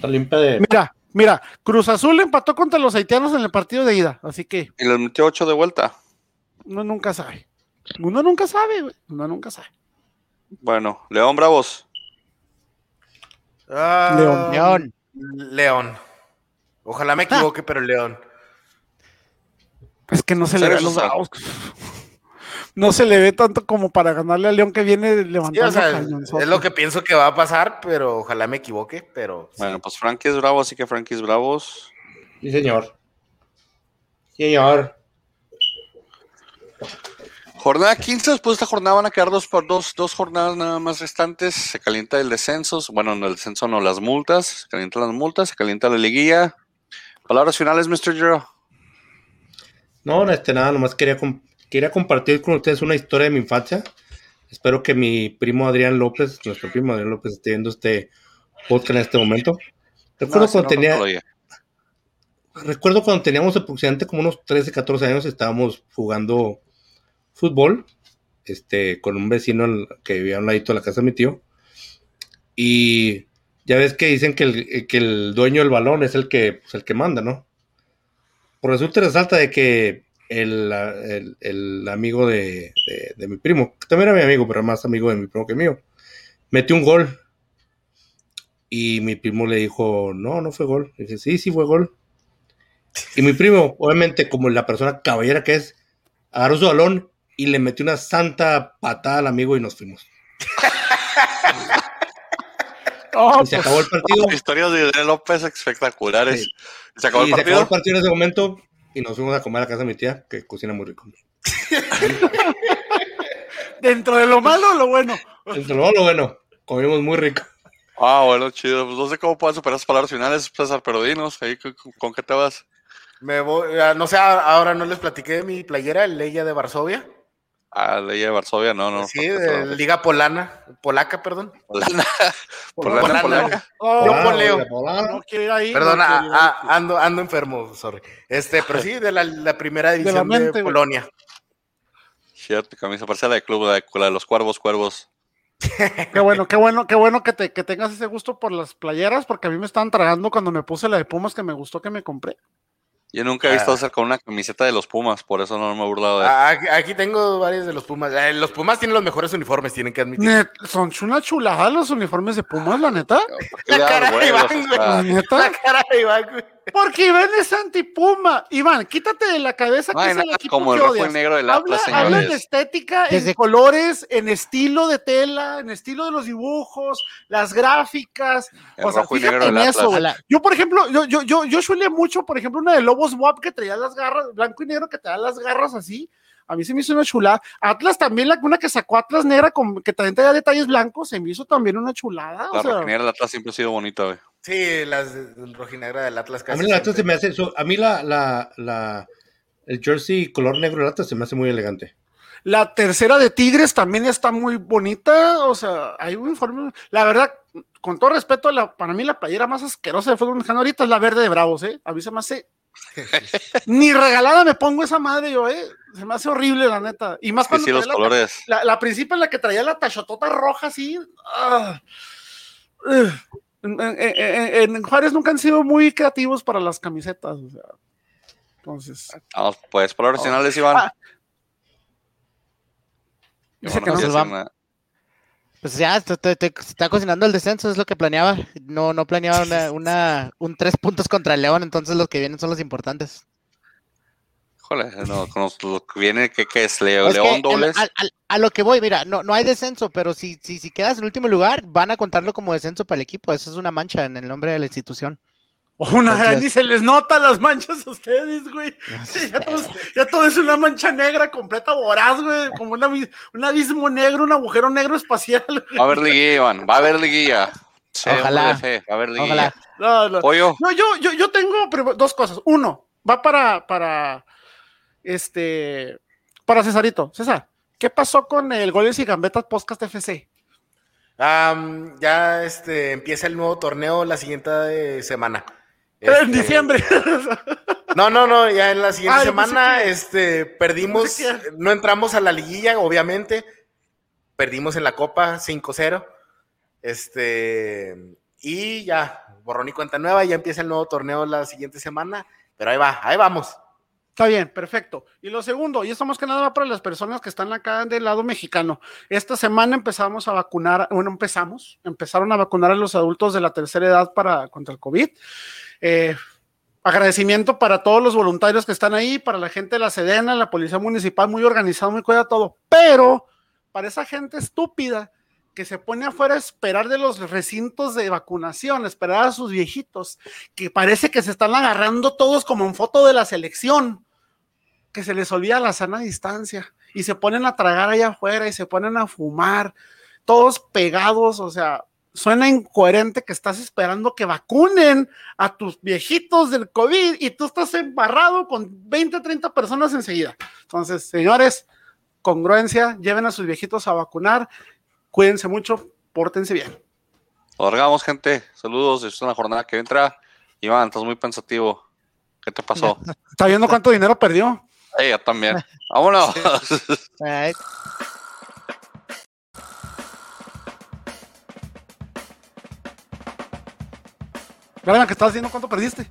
Olimpia de. Mira, mira, Cruz Azul empató contra los haitianos en el partido de ida, así que Y les metió 8 de vuelta. uno nunca sabe. Uno nunca sabe, güey. Uno nunca sabe. Bueno, León Bravos. Ah, León. León. León. Ojalá me equivoque, pero León. Es que no se le ve a ¿Serio, los. No se le ve tanto como para ganarle a León que viene Sí, levantando o sea, cañonzote. es lo que pienso que va a pasar, pero ojalá me equivoque, pero sí. Bueno, pues Frankie es bravo, así que Frankie es bravos. Sí, señor. Señor. Jornada 15, después de esta jornada van a quedar dos, por dos, dos jornadas nada más restantes. Se calienta el descenso, bueno, no el descenso, no, las multas. Se calientan las multas, se calienta la liguilla. Palabras finales, Mr. Jero. No, este, nada, nomás quería, quería compartir con ustedes una historia de mi infancia. Espero que mi primo Adrián López, nuestro primo Adrián López, esté viendo este podcast en este momento. Recuerdo, No, cuando no, no tenía, recuerdo cuando teníamos aproximadamente como unos 13, 14 años, estábamos jugando fútbol este, con un vecino que vivía a un ladito de la casa de mi tío. Y ya ves que dicen que el, que el dueño del balón es el que, pues, el que manda, ¿no? Por resulta resalta de que el, amigo de, mi primo, que también era mi amigo, pero más amigo de mi primo que mío, metió un gol. Y mi primo le dijo, no, no fue gol. Y dije, sí, sí fue gol. Y mi primo, obviamente, como la persona caballera que es, agarró su balón y le metió una santa patada al amigo y nos fuimos. Oh, y se acabó el partido. Historias de López espectaculares. Se acabó el partido. Se acabó el partido en ese momento y nos fuimos a comer a la casa de mi tía, que cocina muy rico. Dentro de lo malo o lo bueno. Dentro de lo malo lo bueno. Comimos muy rico. Ah, bueno, chido. Pues no sé cómo puedan superar esas palabras finales, César, pero dinos, ¿con, qué te vas? Me voy, no sé, ahora no les platiqué de mi playera, Leia de Varsovia. Ah, Leia de Varsovia, no, no. Sí, de Liga Polana, Polaca, perdón. Polana. Polana, Polaca. Oh, no, poleo. No quiero ir ahí. Perdón, ando, ando enfermo, sorry. Este, pero sí, de la, primera división de, Polonia. Cierto, camisa parece la de club, la de, los cuervos, cuervos. qué bueno, qué bueno, qué bueno que, te, que tengas ese gusto por las playeras, porque a mí me estaban tragando cuando me puse la de Pumas que me gustó que me compré. Yo nunca he visto ah. hacer con una camiseta de los Pumas, por eso no me he burlado de ah, Aquí, tengo varios de los Pumas. Eh, los Pumas tienen los mejores uniformes, tienen que admitir. son una chulada los uniformes de Pumas, la neta. La cara de Iván, La La cara de Iván, porque Iván es antipuma. Iván, quítate de la cabeza que es el equipo como el rojo y negro del habla, habla en estética, en colores, en estilo de tela, en estilo de los dibujos, las gráficas. o sea, fíjate en eso. Yo, por ejemplo, yo, yo, yo, yo suele mucho, por ejemplo, una de Lobos WAP que traía las garras, blanco y negro, que te da las garras así. A mí se me hizo una chulada. Atlas también, la, una que sacó Atlas negra, con, que también tenía detalles blancos, se me hizo también una chulada. La o del Atlas siempre ha sido bonita, güey. Sí, las rojinegra del Atlas casi. A mí, Atlas se me hace, a mí la, la, la, el jersey color negro del Atlas se me hace muy elegante. La tercera de Tigres también está muy bonita. O sea, hay un informe. La verdad, con todo respeto, la, para mí la playera más asquerosa de fútbol mexicano ahorita es la verde de Bravos, ¿eh? A mí se me hace. Ni regalada me pongo esa madre yo, ¿eh? Se me hace horrible, la neta. Y más cuando. Sí, los colores. La, la, principal, la que traía la tachotota roja así. Ah, en, Juárez nunca han sido muy creativos para las camisetas. O sea. Entonces. pues por originales, Iván. Ah. Pues ya, te, está cocinando el descenso, es lo que planeaba. No, no planeaba una, un tres puntos contra el León, entonces los que vienen son los importantes. Híjole, no, con lo que viene, ¿qué, es? León dobles. A, lo que voy, mira, no, no hay descenso, pero si, si, si quedas en último lugar, van a contarlo como descenso para el equipo. Eso es una mancha en el nombre de la institución. Una, ni se les nota las manchas a ustedes, güey. Ya, todo, es una mancha negra completa, voraz, güey. Como una, un abismo negro, un agujero negro espacial. Va a haber liguilla, Iván. Va a haber liguilla. Ojalá. Va a haber liguilla. No, no. yo, yo, yo tengo dos cosas. Uno, va para, para este, para Cesarito. César, ¿qué pasó con el Goles y Gambetas Podcast FC? ya este, empieza el nuevo torneo la siguiente semana. en este, diciembre. No, no, no, ya en la siguiente semana este, perdimos, no entramos a la liguilla, obviamente. Perdimos en la Copa 5-0. Este, y ya, borrón y cuenta nueva, ya empieza el nuevo torneo la siguiente semana. Pero ahí va, ahí vamos. Está bien, perfecto. Y lo segundo, y esto más que nada va para las personas que están acá del lado mexicano. Esta semana empezamos a vacunar, bueno, empezamos, empezaron a vacunar a los adultos de la tercera edad para contra el COVID. Eh, agradecimiento para todos los voluntarios que están ahí, para la gente de la Sedena, la Policía Municipal, muy organizado, muy cuida todo. Pero para esa gente estúpida que se pone afuera a esperar de los recintos de vacunación, esperar a sus viejitos, que parece que se están agarrando todos como en foto de la selección, que se les olvida la sana distancia y se ponen a tragar allá afuera y se ponen a fumar, todos pegados, o sea, suena incoherente que estás esperando que vacunen a tus viejitos del COVID y tú estás embarrado con 20, 30 personas enseguida. Entonces, señores, congruencia, lleven a sus viejitos a vacunar Cuídense mucho, pórtense bien. Lo gente. Saludos. Es una jornada que entra. Iván, estás muy pensativo. ¿Qué te pasó? ¿Está viendo cuánto dinero perdió? Ellos también. Vámonos. right. Mira, que estás haciendo cuánto perdiste.